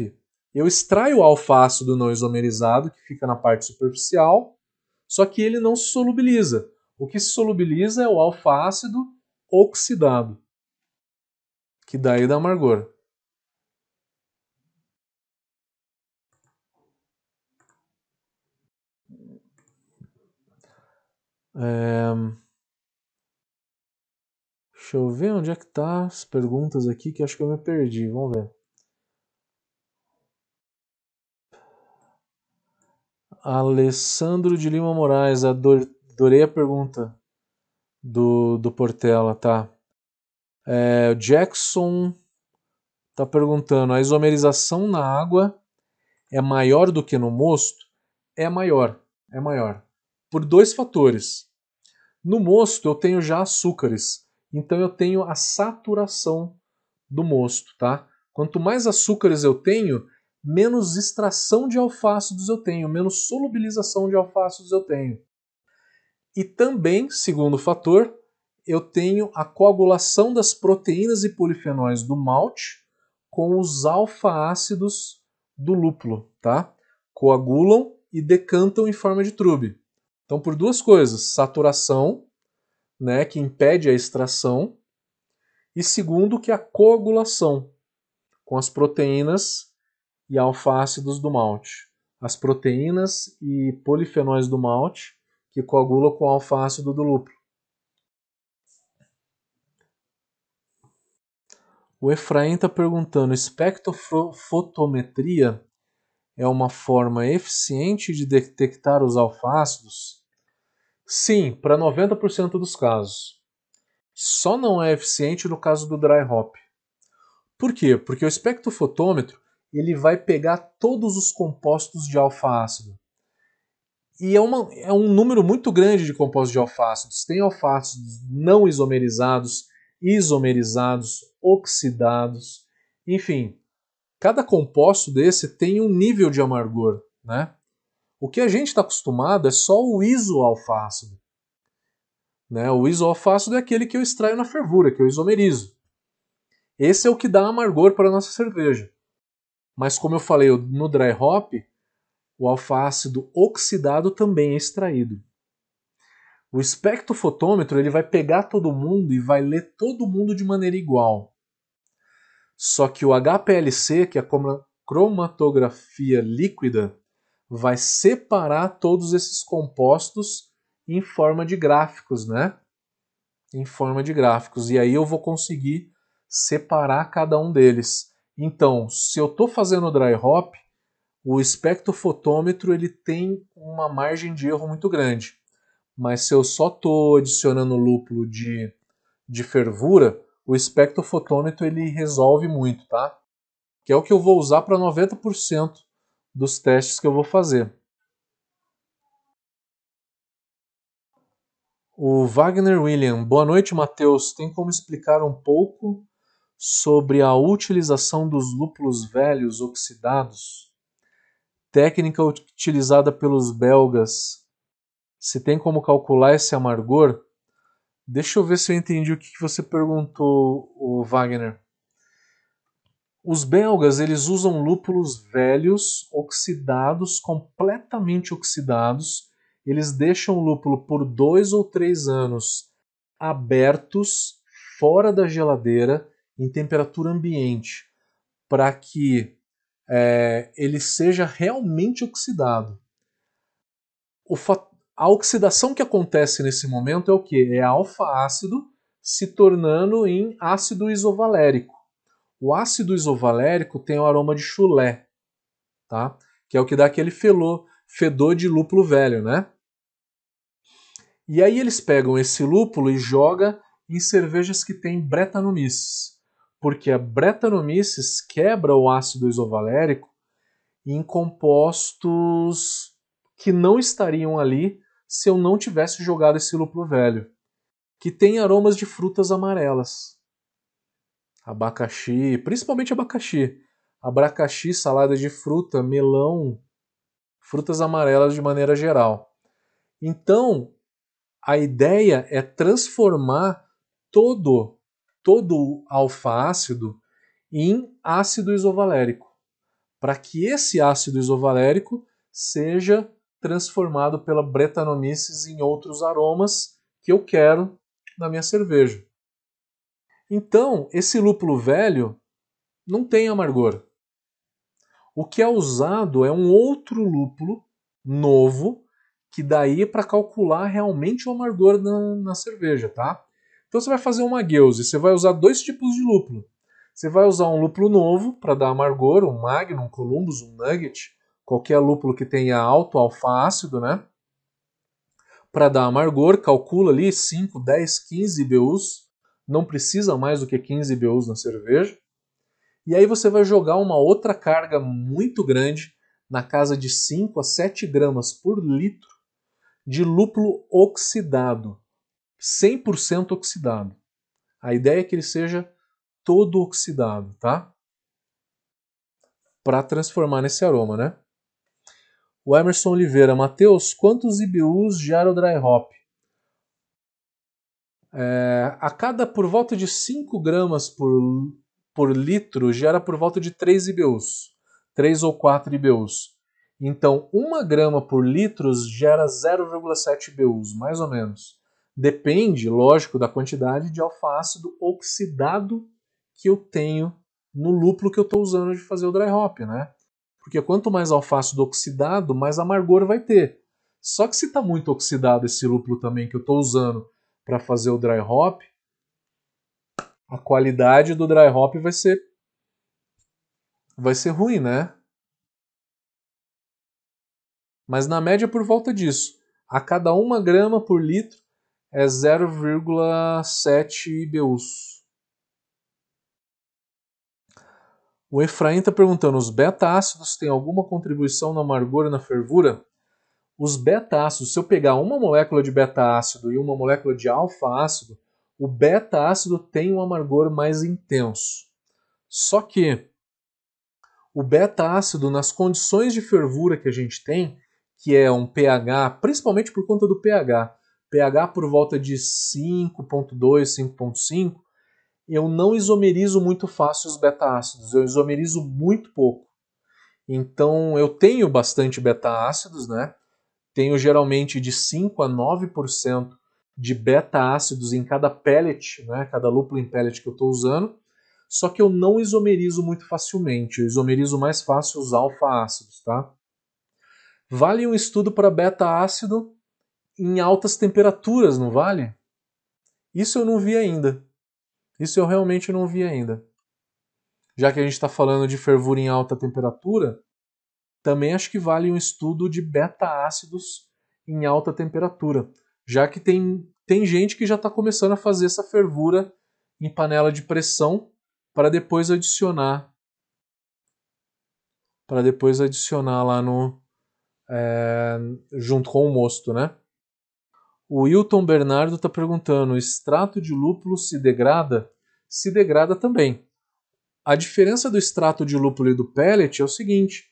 eu extraio o alfa-ácido não isomerizado, que fica na parte superficial, só que ele não se solubiliza. O que se solubiliza é o alfa-ácido oxidado, que daí dá amargor. É... Deixa eu ver onde é que tá as perguntas aqui que acho que eu me perdi. Vamos ver. Alessandro de Lima Moraes, adorei a pergunta do, do Portela, tá? É, Jackson tá perguntando: a isomerização na água é maior do que no mosto? É maior, é maior. Por dois fatores. No mosto eu tenho já açúcares, então eu tenho a saturação do mosto, tá? Quanto mais açúcares eu tenho, menos extração de alfácidos eu tenho, menos solubilização de alfácidos eu tenho. E também, segundo fator, eu tenho a coagulação das proteínas e polifenóis do malte com os alfa-ácidos do lúpulo, tá? Coagulam e decantam em forma de trube. Então, por duas coisas: saturação, né, que impede a extração, e segundo, que a coagulação com as proteínas e alfácidos do malte. As proteínas e polifenóis do malte que coagulam com o alfácido do lúpulo. O Efraim está perguntando: espectrofotometria é uma forma eficiente de detectar os alfácidos? Sim, para 90% dos casos. Só não é eficiente no caso do dry hop. Por quê? Porque o espectrofotômetro ele vai pegar todos os compostos de alfa-ácido. E é, uma, é um número muito grande de compostos de alfácidos. Tem alfácidos não isomerizados, isomerizados, oxidados, enfim, cada composto desse tem um nível de amargor, né? O que a gente está acostumado é só o isoalfácido. Né? O isoalfácido é aquele que eu extraio na fervura, que eu isomerizo. Esse é o que dá amargor para a nossa cerveja. Mas como eu falei, no dry hop, o alfácido oxidado também é extraído. O espectrofotômetro ele vai pegar todo mundo e vai ler todo mundo de maneira igual. Só que o HPLC, que é a cromatografia líquida, vai separar todos esses compostos em forma de gráficos, né? Em forma de gráficos. E aí eu vou conseguir separar cada um deles. Então, se eu estou fazendo dry hop, o espectrofotômetro ele tem uma margem de erro muito grande. Mas se eu só estou adicionando lúpulo de, de fervura, o espectrofotômetro ele resolve muito, tá? Que é o que eu vou usar para 90% dos testes que eu vou fazer. O Wagner William, boa noite, Matheus. Tem como explicar um pouco sobre a utilização dos lúpulos velhos oxidados? Técnica utilizada pelos belgas. Se tem como calcular esse amargor? Deixa eu ver se eu entendi o que você perguntou, o Wagner. Os belgas eles usam lúpulos velhos, oxidados, completamente oxidados. Eles deixam o lúpulo por dois ou três anos abertos, fora da geladeira, em temperatura ambiente, para que é, ele seja realmente oxidado. O, A oxidação que acontece nesse momento é o que? É alfa-ácido se tornando em ácido isovalérico. O ácido isovalérico tem o aroma de chulé, tá? que é o que dá aquele fedor de lúpulo velho, né? E aí eles pegam esse lúpulo e jogam em cervejas que têm bretanomices, porque a bretanomices quebra o ácido isovalérico em compostos que não estariam ali se eu não tivesse jogado esse lúpulo velho, que tem aromas de frutas amarelas. Abacaxi, principalmente abacaxi. Abacaxi, salada de fruta, melão, frutas amarelas de maneira geral. Então, a ideia é transformar todo todo alfa-ácido em ácido isovalérico, para que esse ácido isovalérico seja transformado pela Brettanomyces em outros aromas que eu quero na minha cerveja. Então, esse lúpulo velho não tem amargor. O que é usado é um outro lúpulo novo que daí é para calcular realmente o amargor na, na, cerveja, tá? Então você vai fazer uma gueuse, você vai usar dois tipos de lúpulo. Você vai usar um lúpulo novo para dar amargor, um Magnum, um Columbus, um Nugget, qualquer lúpulo que tenha alto alfa-ácido, né? Para dar amargor, calcula ali 5, 10, 15 IBUs. Não precisa mais do que 15 IBUs na cerveja. E aí você vai jogar uma outra carga muito grande, na casa de 5 a 7 gramas por litro, de lúpulo oxidado, 100% oxidado. A ideia é que ele seja todo oxidado, tá? Para transformar nesse aroma, né? O Emerson Oliveira, Matheus, quantos IBUs gera o dry hop? É, a cada por volta de 5 gramas por, por litro gera por volta de 3 IBUs, 3 ou 4 IBUs. Então, 1 grama por litro gera 0,7 IBUs, mais ou menos. Depende, lógico, da quantidade de alfa-ácido oxidado que eu tenho no lúpulo que eu estou usando de fazer o dry hop, né? Porque quanto mais alface oxidado, mais amargor vai ter. Só que se está muito oxidado esse lúpulo também que eu estou usando para fazer o dry hop, a qualidade do dry hop vai ser vai ser ruim, né? Mas na média por volta disso, a cada uma grama por litro é 0,7 IBUs. O Efraim está perguntando: os beta-ácidos têm alguma contribuição na amargor e na fervura? Os beta-ácidos, se eu pegar uma molécula de beta-ácido e uma molécula de alfa-ácido, o beta-ácido tem um amargor mais intenso. Só que o beta-ácido, nas condições de fervura que a gente tem, que é um pH, principalmente por conta do pH, pH por volta de 5.2, 5.5, eu não isomerizo muito fácil os beta-ácidos, eu isomerizo muito pouco. Então eu tenho bastante beta-ácidos, né? Tenho geralmente de 5 a 9% de beta-ácidos em cada pellet, né? cada lúpulo em pellet que eu estou usando, só que eu não isomerizo muito facilmente, eu isomerizo mais fácil os alfa-ácidos. Tá? Vale um estudo para beta-ácido em altas temperaturas, não vale? Isso eu não vi ainda. Isso eu realmente não vi ainda. Já que a gente está falando de fervura em alta temperatura, também acho que vale um estudo de beta-ácidos em alta temperatura, já que tem, tem gente que já está começando a fazer essa fervura em panela de pressão para depois adicionar para depois adicionar lá no é, junto com o mosto, né? O Wilton Bernardo está perguntando: o extrato de lúpulo se degrada? Se degrada também. A diferença do extrato de lúpulo e do pellet é o seguinte: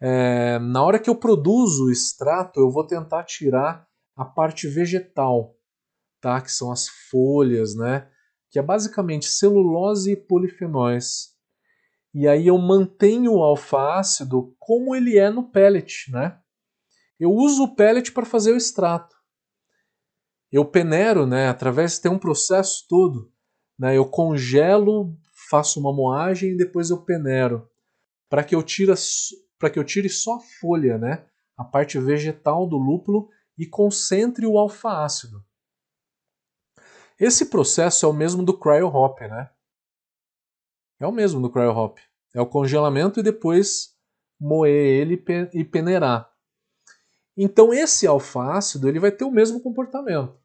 é, na hora que eu produzo o extrato, eu vou tentar tirar a parte vegetal, tá? que são as folhas, né? que é basicamente celulose e polifenóis. E aí eu mantenho o alfa-ácido como ele é no pellet. Né? Eu uso o pellet para fazer o extrato eu peneiro, né, através tem um processo todo, né, eu congelo, faço uma moagem e depois eu peneiro, para que eu tire para que eu tire só a folha, né, a parte vegetal do lúpulo e concentre o alfa-ácido. Esse processo é o mesmo do cryo-hop, né? É o mesmo do cryo-hop. É o congelamento e depois moer ele e peneirar. Então esse alfa-ácido ele vai ter o mesmo comportamento.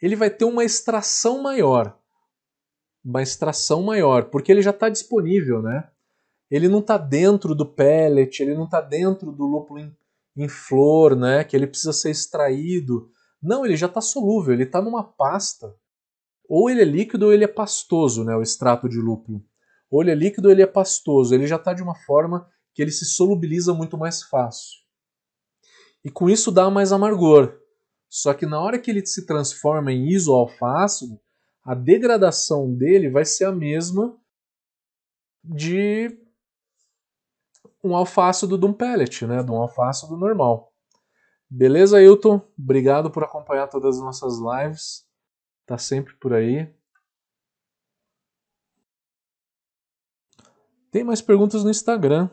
Ele vai ter uma extração maior. Uma extração maior, porque ele já está disponível, né? Ele não está dentro do pellet, ele não está dentro do lúpulo em, em flor, né? Que ele precisa ser extraído. Não, ele já está solúvel, ele está numa pasta. Ou ele é líquido ou ele é pastoso, né? O extrato de lúpulo. Ou ele é líquido ou ele é pastoso. Ele já está de uma forma que ele se solubiliza muito mais fácil. E com isso dá mais amargor. Só que na hora que ele se transforma em isoalfácido, a degradação dele vai ser a mesma de um alfácido de um pellet, né? de um alfácido normal. Beleza, Ailton? Obrigado por acompanhar todas as nossas lives. Tá sempre por aí. Tem mais perguntas no Instagram.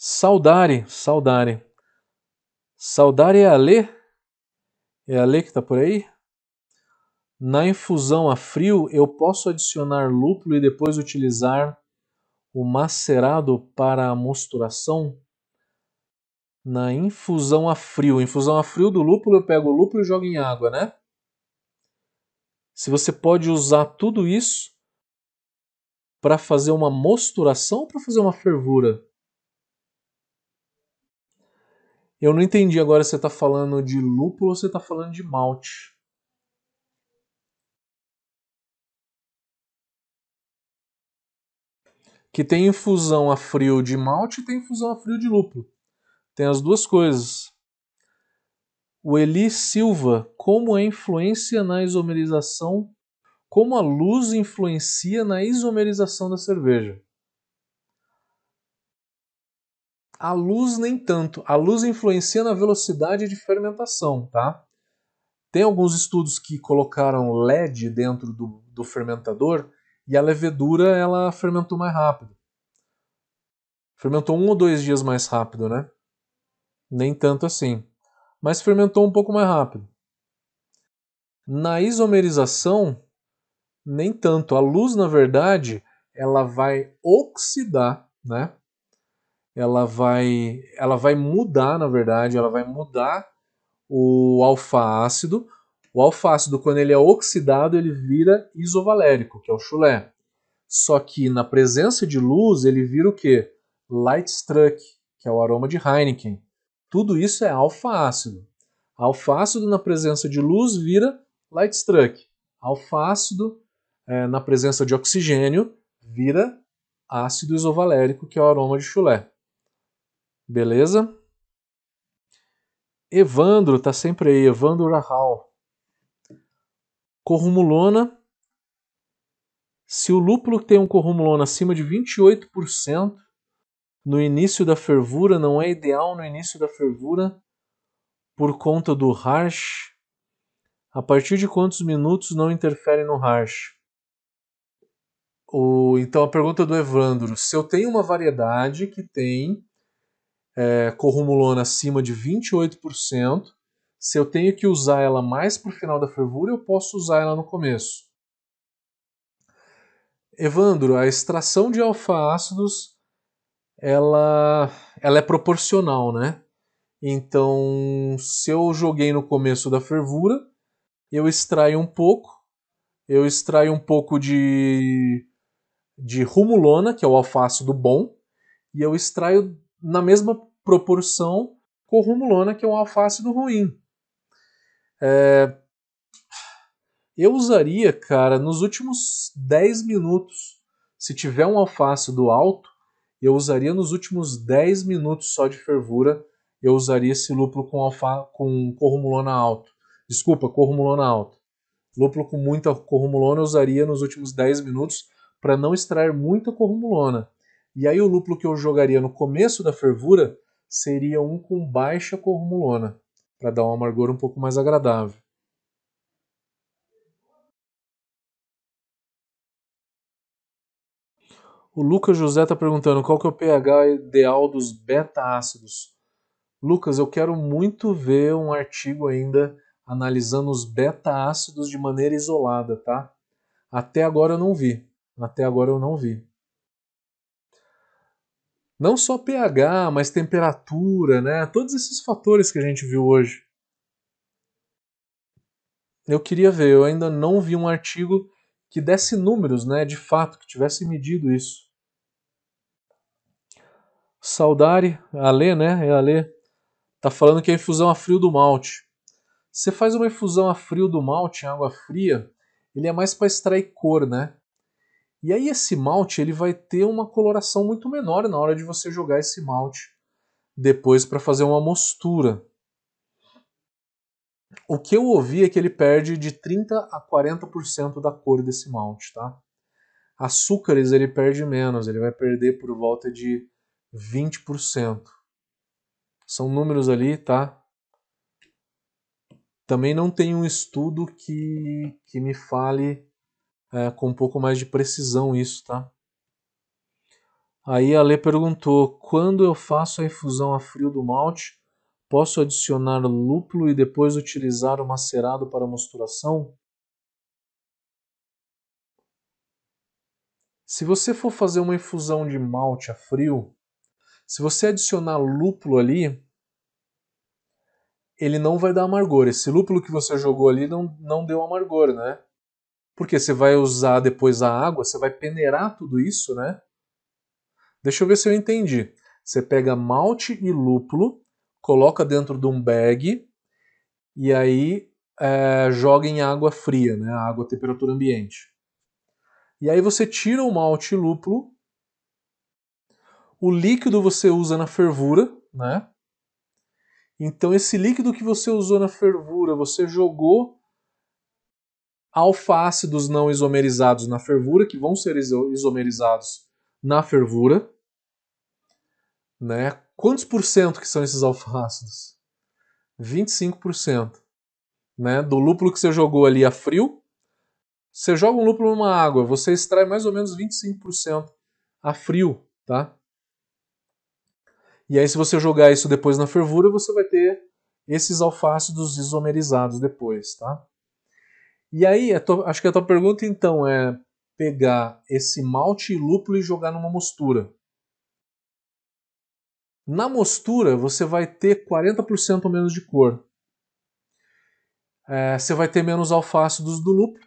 Saudare, Saudare. Saudare é a Lê? É a Lê que está por aí? Na infusão a frio, eu posso adicionar lúpulo e depois utilizar o macerado para a mosturação? Na infusão a frio. Infusão a frio do lúpulo, eu pego o lúpulo e jogo em água, né? Se você pode usar tudo isso para fazer uma mosturação ou para fazer uma fervura? Eu não entendi agora se você está falando de lúpulo ou se você está falando de malte. Que tem infusão a frio de malte e tem infusão a frio de lúpulo. Tem as duas coisas. O Eli Silva, como a influência na isomerização, como a luz influencia na isomerização da cerveja? A luz nem tanto. A luz influencia na velocidade de fermentação, tá? Tem alguns estudos que colocaram LED dentro do, do fermentador e a levedura ela fermentou mais rápido. Fermentou um ou dois dias mais rápido, né? Nem tanto assim. Mas fermentou um pouco mais rápido. Na isomerização, nem tanto. A luz, na verdade, ela vai oxidar, né? Ela vai, ela vai mudar, na verdade, ela vai mudar o alfa-ácido. O alfa-ácido, quando ele é oxidado, ele vira isovalérico, que é o chulé. Só que na presença de luz, ele vira o quê? Lightstruck, que é o aroma de Heineken. Tudo isso é alfa-ácido. Alfa-ácido na presença de luz vira Lightstruck. Alfa-ácido é, na presença de oxigênio vira ácido isovalérico, que é o aroma de chulé. Beleza? Evandro tá sempre aí, Evandro Rahal. Corrumulona. Se o lúpulo tem um corrumulona acima de 28%, no início da fervura, não é ideal no início da fervura por conta do harsh. A partir de quantos minutos não interfere no harsh? O, então a pergunta do Evandro, se eu tenho uma variedade que tem é, corrumulona acima de 28%. Se eu tenho que usar ela mais para o final da fervura, eu posso usar ela no começo. Evandro, a extração de alfa-ácidos ela, ela é proporcional, né? Então, se eu joguei no começo da fervura, eu extraio um pouco, eu extraio um pouco de, de rumulona, que é o alfácido bom, e eu extraio na mesma proporção com rumulona, que é um alfácido ruim. É... Eu usaria, cara, nos últimos 10 minutos, se tiver um alfácido alto, eu usaria nos últimos 10 minutos só de fervura, eu usaria esse lúpulo com, alfa... com corrumulona alto. Desculpa, corrumulona alto. Lúpulo com muita corrumulona eu usaria nos últimos 10 minutos para não extrair muita corrumulona. E aí o lúpulo que eu jogaria no começo da fervura seria um com baixa cormulona, para dar um amargor um pouco mais agradável. O Lucas José está perguntando qual que é o pH ideal dos beta-ácidos. Lucas, eu quero muito ver um artigo ainda analisando os beta-ácidos de maneira isolada, tá? Até agora eu não vi. Até agora eu não vi. Não só pH, mas temperatura, né? Todos esses fatores que a gente viu hoje. Eu queria ver, eu ainda não vi um artigo que desse números, né, de fato, que tivesse medido isso. Saudare, Ale, né? É Ale. Tá falando que é a infusão a frio do malte. Você faz uma infusão a frio do malte em água fria, ele é mais para extrair cor, né? E aí esse malte ele vai ter uma coloração muito menor na hora de você jogar esse malte depois para fazer uma mostura. O que eu ouvi é que ele perde de 30 a 40% da cor desse malte, tá? Açúcares ele perde menos, ele vai perder por volta de 20%. São números ali, tá? Também não tem um estudo que, que me fale é, com um pouco mais de precisão isso, tá? Aí a Lê perguntou: quando eu faço a infusão a frio do malte, posso adicionar lúpulo e depois utilizar o macerado para mosturação? Se você for fazer uma infusão de malte a frio, se você adicionar lúpulo ali, ele não vai dar amargor. Esse lúpulo que você jogou ali não, não deu amargor, né? Porque você vai usar depois a água, você vai peneirar tudo isso, né? Deixa eu ver se eu entendi. Você pega malte e lúpulo, coloca dentro de um bag e aí é, joga em água fria, né? Água a temperatura ambiente. E aí você tira o malte e lúpulo o líquido você usa na fervura, né? Então esse líquido que você usou na fervura, você jogou alfa-ácidos não isomerizados na fervura, que vão ser isomerizados na fervura, né? Quantos por cento que são esses alfa-ácidos? 25%. Né? Do lúpulo que você jogou ali a frio, você joga um lúpulo numa água, você extrai mais ou menos 25% a frio, tá? E aí, se você jogar isso depois na fervura, você vai ter esses alfácidos isomerizados depois, tá? E aí, acho que a tua pergunta então é pegar esse malte e lúpulo e jogar numa mostura. Na mostura, você vai ter 40% menos de cor. É, você vai ter menos alfácidos do lúpulo,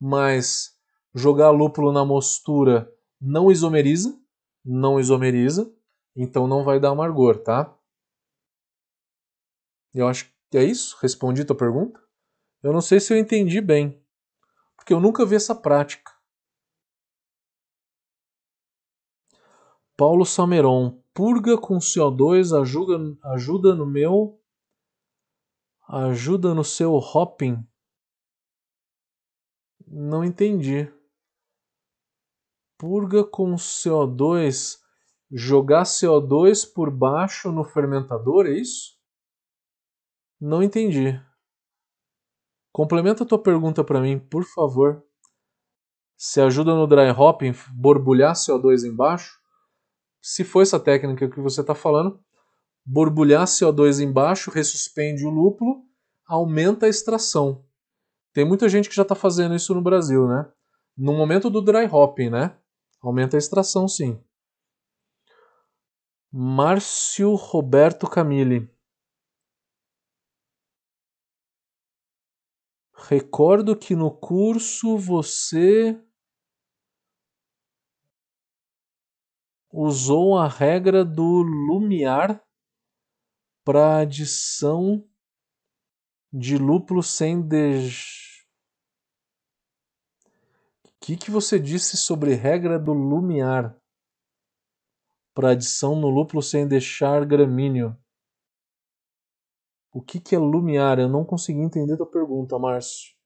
mas jogar lúpulo na mostura não isomeriza, não isomeriza então não vai dar amargor, tá? Eu acho que é isso. Respondi tua pergunta? Eu não sei se eu entendi bem, porque eu nunca vi essa prática. Paulo Sameron, purga com CO2 ajuda, ajuda no meu ajuda no seu hopping? Não entendi. Purga com CO2 jogar CO2 por baixo no fermentador, é isso? Não entendi. Complementa a tua pergunta para mim, por favor. Se ajuda no dry hopping borbulhar CO2 embaixo? Se for essa técnica que você está falando, borbulhar CO2 embaixo ressuspende o lúpulo, aumenta a extração. Tem muita gente que já está fazendo isso no Brasil, né? No momento do dry hopping, né? Aumenta a extração, sim. Márcio Roberto Camille Recordo que no curso você usou a regra do Lumiar para adição de lúpulo sem de... O que, que você disse sobre regra do Lumiar? para adição no lúpulo sem deixar gramíneo. O que, que é lumiar? Eu não consegui entender a tua pergunta, Márcio.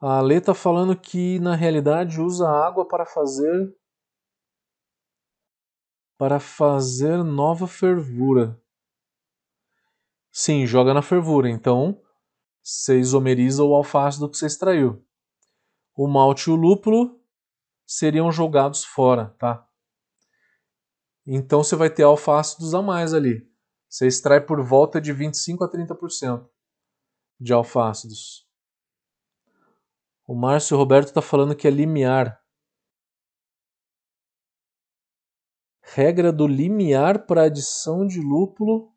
A Lê está falando que na realidade usa água para fazer para fazer nova fervura. Sim, joga na fervura. Então, você isomeriza o alfácido que você extraiu. O malte e o lúpulo seriam jogados fora, tá? Então você vai ter alfa-ácidos a mais ali. Você extrai por volta de 25 a 30% de alfa-ácidos. O Márcio Roberto está falando que é limiar. Regra do limiar para adição de lúpulo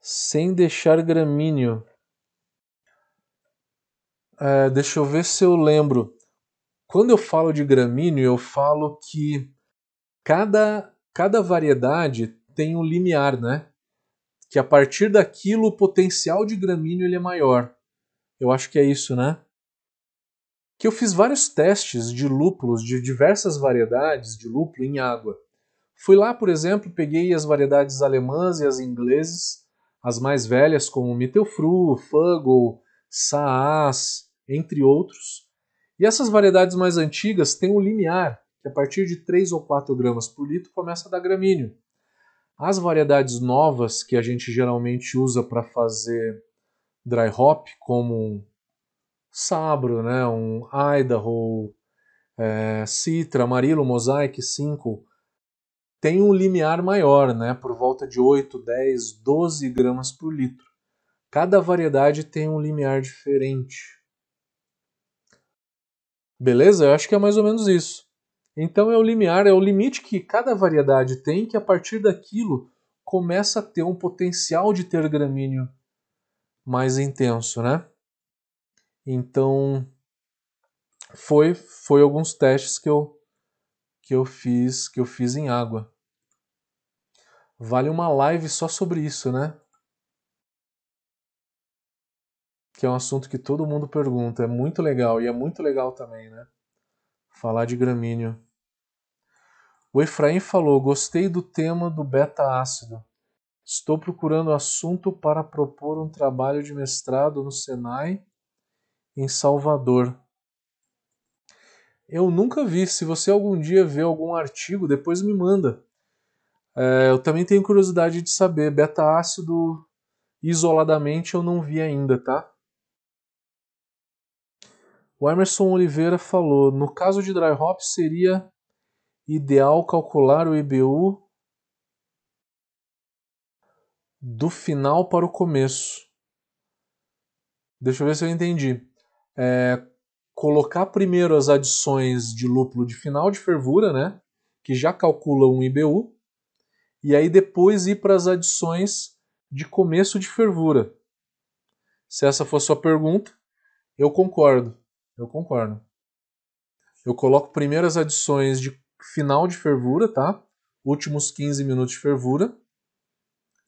sem deixar gramíneo. É, deixa eu ver se eu lembro. Quando eu falo de gramíneo, eu falo que cada, cada variedade tem um limiar, né? Que a partir daquilo o potencial de gramíneo ele é maior. Eu acho que é isso, né? Que eu fiz vários testes de lúpulos de diversas variedades de lúpulo em água. Fui lá, por exemplo, peguei as variedades alemãs e as ingleses, as mais velhas como Mittelfru, Fuggle, Saaz, entre outros. E essas variedades mais antigas têm um limiar, que a partir de 3 ou 4 gramas por litro começa a dar gramíneo. As variedades novas que a gente geralmente usa para fazer dry hop, como um Sabro, né, um Idaho, é, Citra, Amarillo, Mosaic 5, tem um limiar maior, né, por volta de 8, 10, 12 gramas por litro. Cada variedade tem um limiar diferente. Beleza? Eu acho que é mais ou menos isso. Então é o limiar, é o limite que cada variedade tem, que a partir daquilo começa a ter um potencial de ter gramíneo mais intenso, né? Então foi foi alguns testes que eu que eu fiz que eu fiz em água. Vale uma live só sobre isso, né? Que é um assunto que todo mundo pergunta. É muito legal e é muito legal também, né? Falar de gramíneo. O Efraim falou: Gostei do tema do beta-ácido. Estou procurando assunto para propor um trabalho de mestrado no Senai, em Salvador. Eu nunca vi. Se você algum dia vê algum artigo, depois me manda. É, eu também tenho curiosidade de saber. Beta-ácido isoladamente eu não vi ainda, tá? O Emerson Oliveira falou: no caso de dry hop seria ideal calcular o IBU do final para o começo. Deixa eu ver se eu entendi. É, colocar primeiro as adições de lúpulo de final de fervura, né, que já calculam um IBU, e aí depois ir para as adições de começo de fervura. Se essa for a sua pergunta, eu concordo. Eu concordo. Eu coloco primeiro as adições de final de fervura, tá? Últimos 15 minutos de fervura.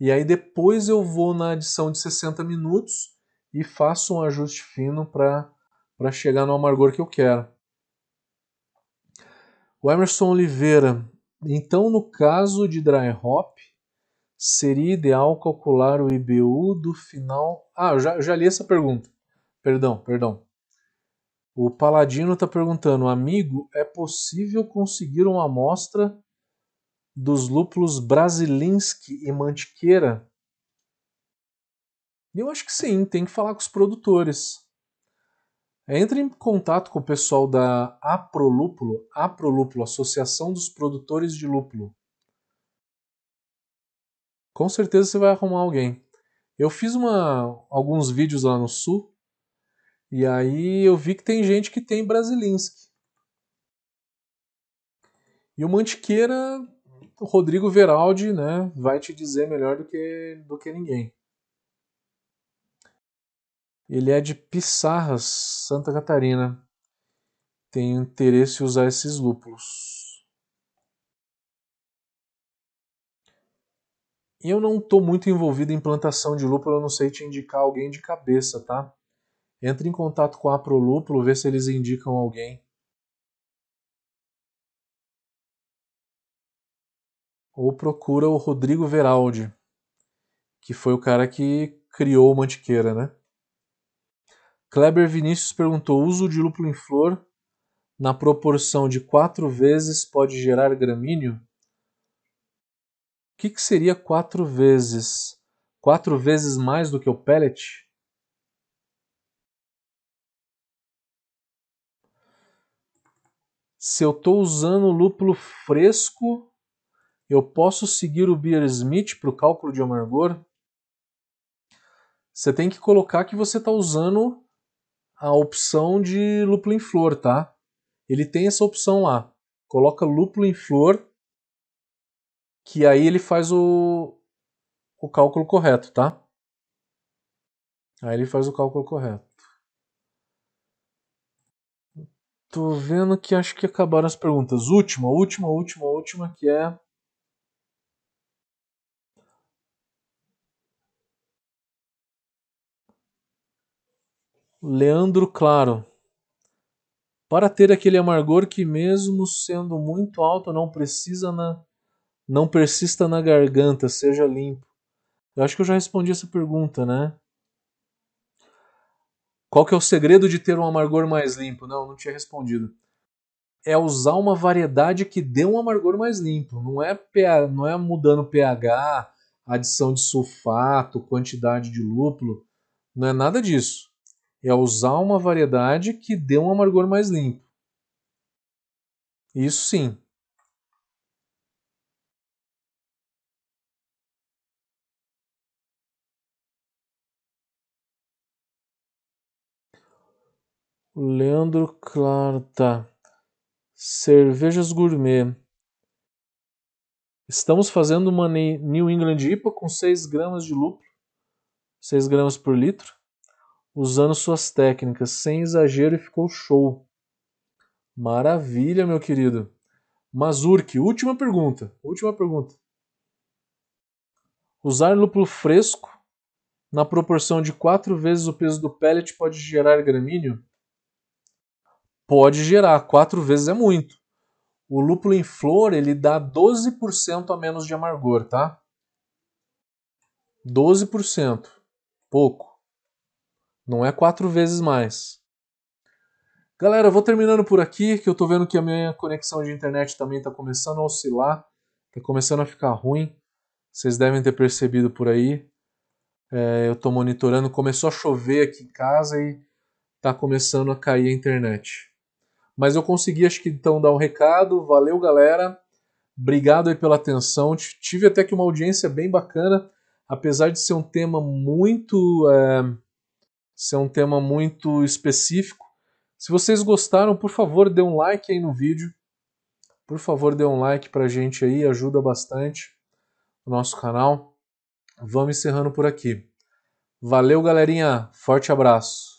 E aí depois eu vou na adição de 60 minutos e faço um ajuste fino para chegar no amargor que eu quero. O Emerson Oliveira. Então, no caso de dry hop, seria ideal calcular o IBU do final. Ah, eu já, eu já li essa pergunta. Perdão, perdão. O Paladino está perguntando, amigo, é possível conseguir uma amostra dos lúpulos Brasilinski e Mantiqueira? Eu acho que sim, tem que falar com os produtores. Entre em contato com o pessoal da Aprolúpulo, Aprolúpulo, Associação dos Produtores de Lúpulo. Com certeza você vai arrumar alguém. Eu fiz uma, alguns vídeos lá no sul e aí eu vi que tem gente que tem Brasilinski. E o Mantiqueira, o Rodrigo Veraldi, né, vai te dizer melhor do que, do que ninguém. Ele é de Pissarras, Santa Catarina. Tem interesse em usar esses lúpulos. Eu não estou muito envolvido em plantação de lúpulo, eu não sei te indicar alguém de cabeça, tá? Entre em contato com a Prolúpulo, vê se eles indicam alguém. Ou procura o Rodrigo Veraldi, que foi o cara que criou o Mantiqueira, né? Kleber Vinícius perguntou: uso de lúpulo em flor na proporção de quatro vezes pode gerar gramíneo? O que, que seria quatro vezes? Quatro vezes mais do que o pellet? Se eu estou usando lúpulo fresco, eu posso seguir o Beer Smith para o cálculo de amargor? Você tem que colocar que você está usando a opção de lúpulo em flor, tá? Ele tem essa opção lá. Coloca lúpulo em flor, que aí ele faz o, o cálculo correto, tá? Aí ele faz o cálculo correto. Tô vendo que acho que acabaram as perguntas. Última, última, última, última, que é. Leandro Claro. Para ter aquele amargor que, mesmo sendo muito alto, não precisa na, não persista na garganta, seja limpo. Eu acho que eu já respondi essa pergunta, né? Qual que é o segredo de ter um amargor mais limpo? Não, não tinha respondido. É usar uma variedade que dê um amargor mais limpo. Não é, pH, não é mudando pH, adição de sulfato, quantidade de lúpulo. Não é nada disso. É usar uma variedade que dê um amargor mais limpo. Isso sim. Leandro Clarta. Cervejas gourmet. Estamos fazendo uma New England IPA com 6 gramas de lúpulo, 6 gramas por litro, usando suas técnicas, sem exagero e ficou show. Maravilha, meu querido. Mazurk, última pergunta. Última pergunta. Usar lúpulo fresco na proporção de 4 vezes o peso do pellet pode gerar gramíneo? Pode gerar. Quatro vezes é muito. O lúpulo em flor ele dá 12% a menos de amargor, tá? 12%. Pouco. Não é quatro vezes mais. Galera, eu vou terminando por aqui, que eu tô vendo que a minha conexão de internet também está começando a oscilar, está começando a ficar ruim. Vocês devem ter percebido por aí. É, eu estou monitorando, começou a chover aqui em casa e está começando a cair a internet. Mas eu consegui, acho que então, dar um recado. Valeu, galera. Obrigado aí pela atenção. Tive até que uma audiência bem bacana, apesar de ser um tema muito. É, ser um tema muito específico. Se vocês gostaram, por favor, dê um like aí no vídeo. Por favor, dê um like pra gente aí, ajuda bastante o nosso canal. Vamos encerrando por aqui. Valeu, galerinha. Forte abraço.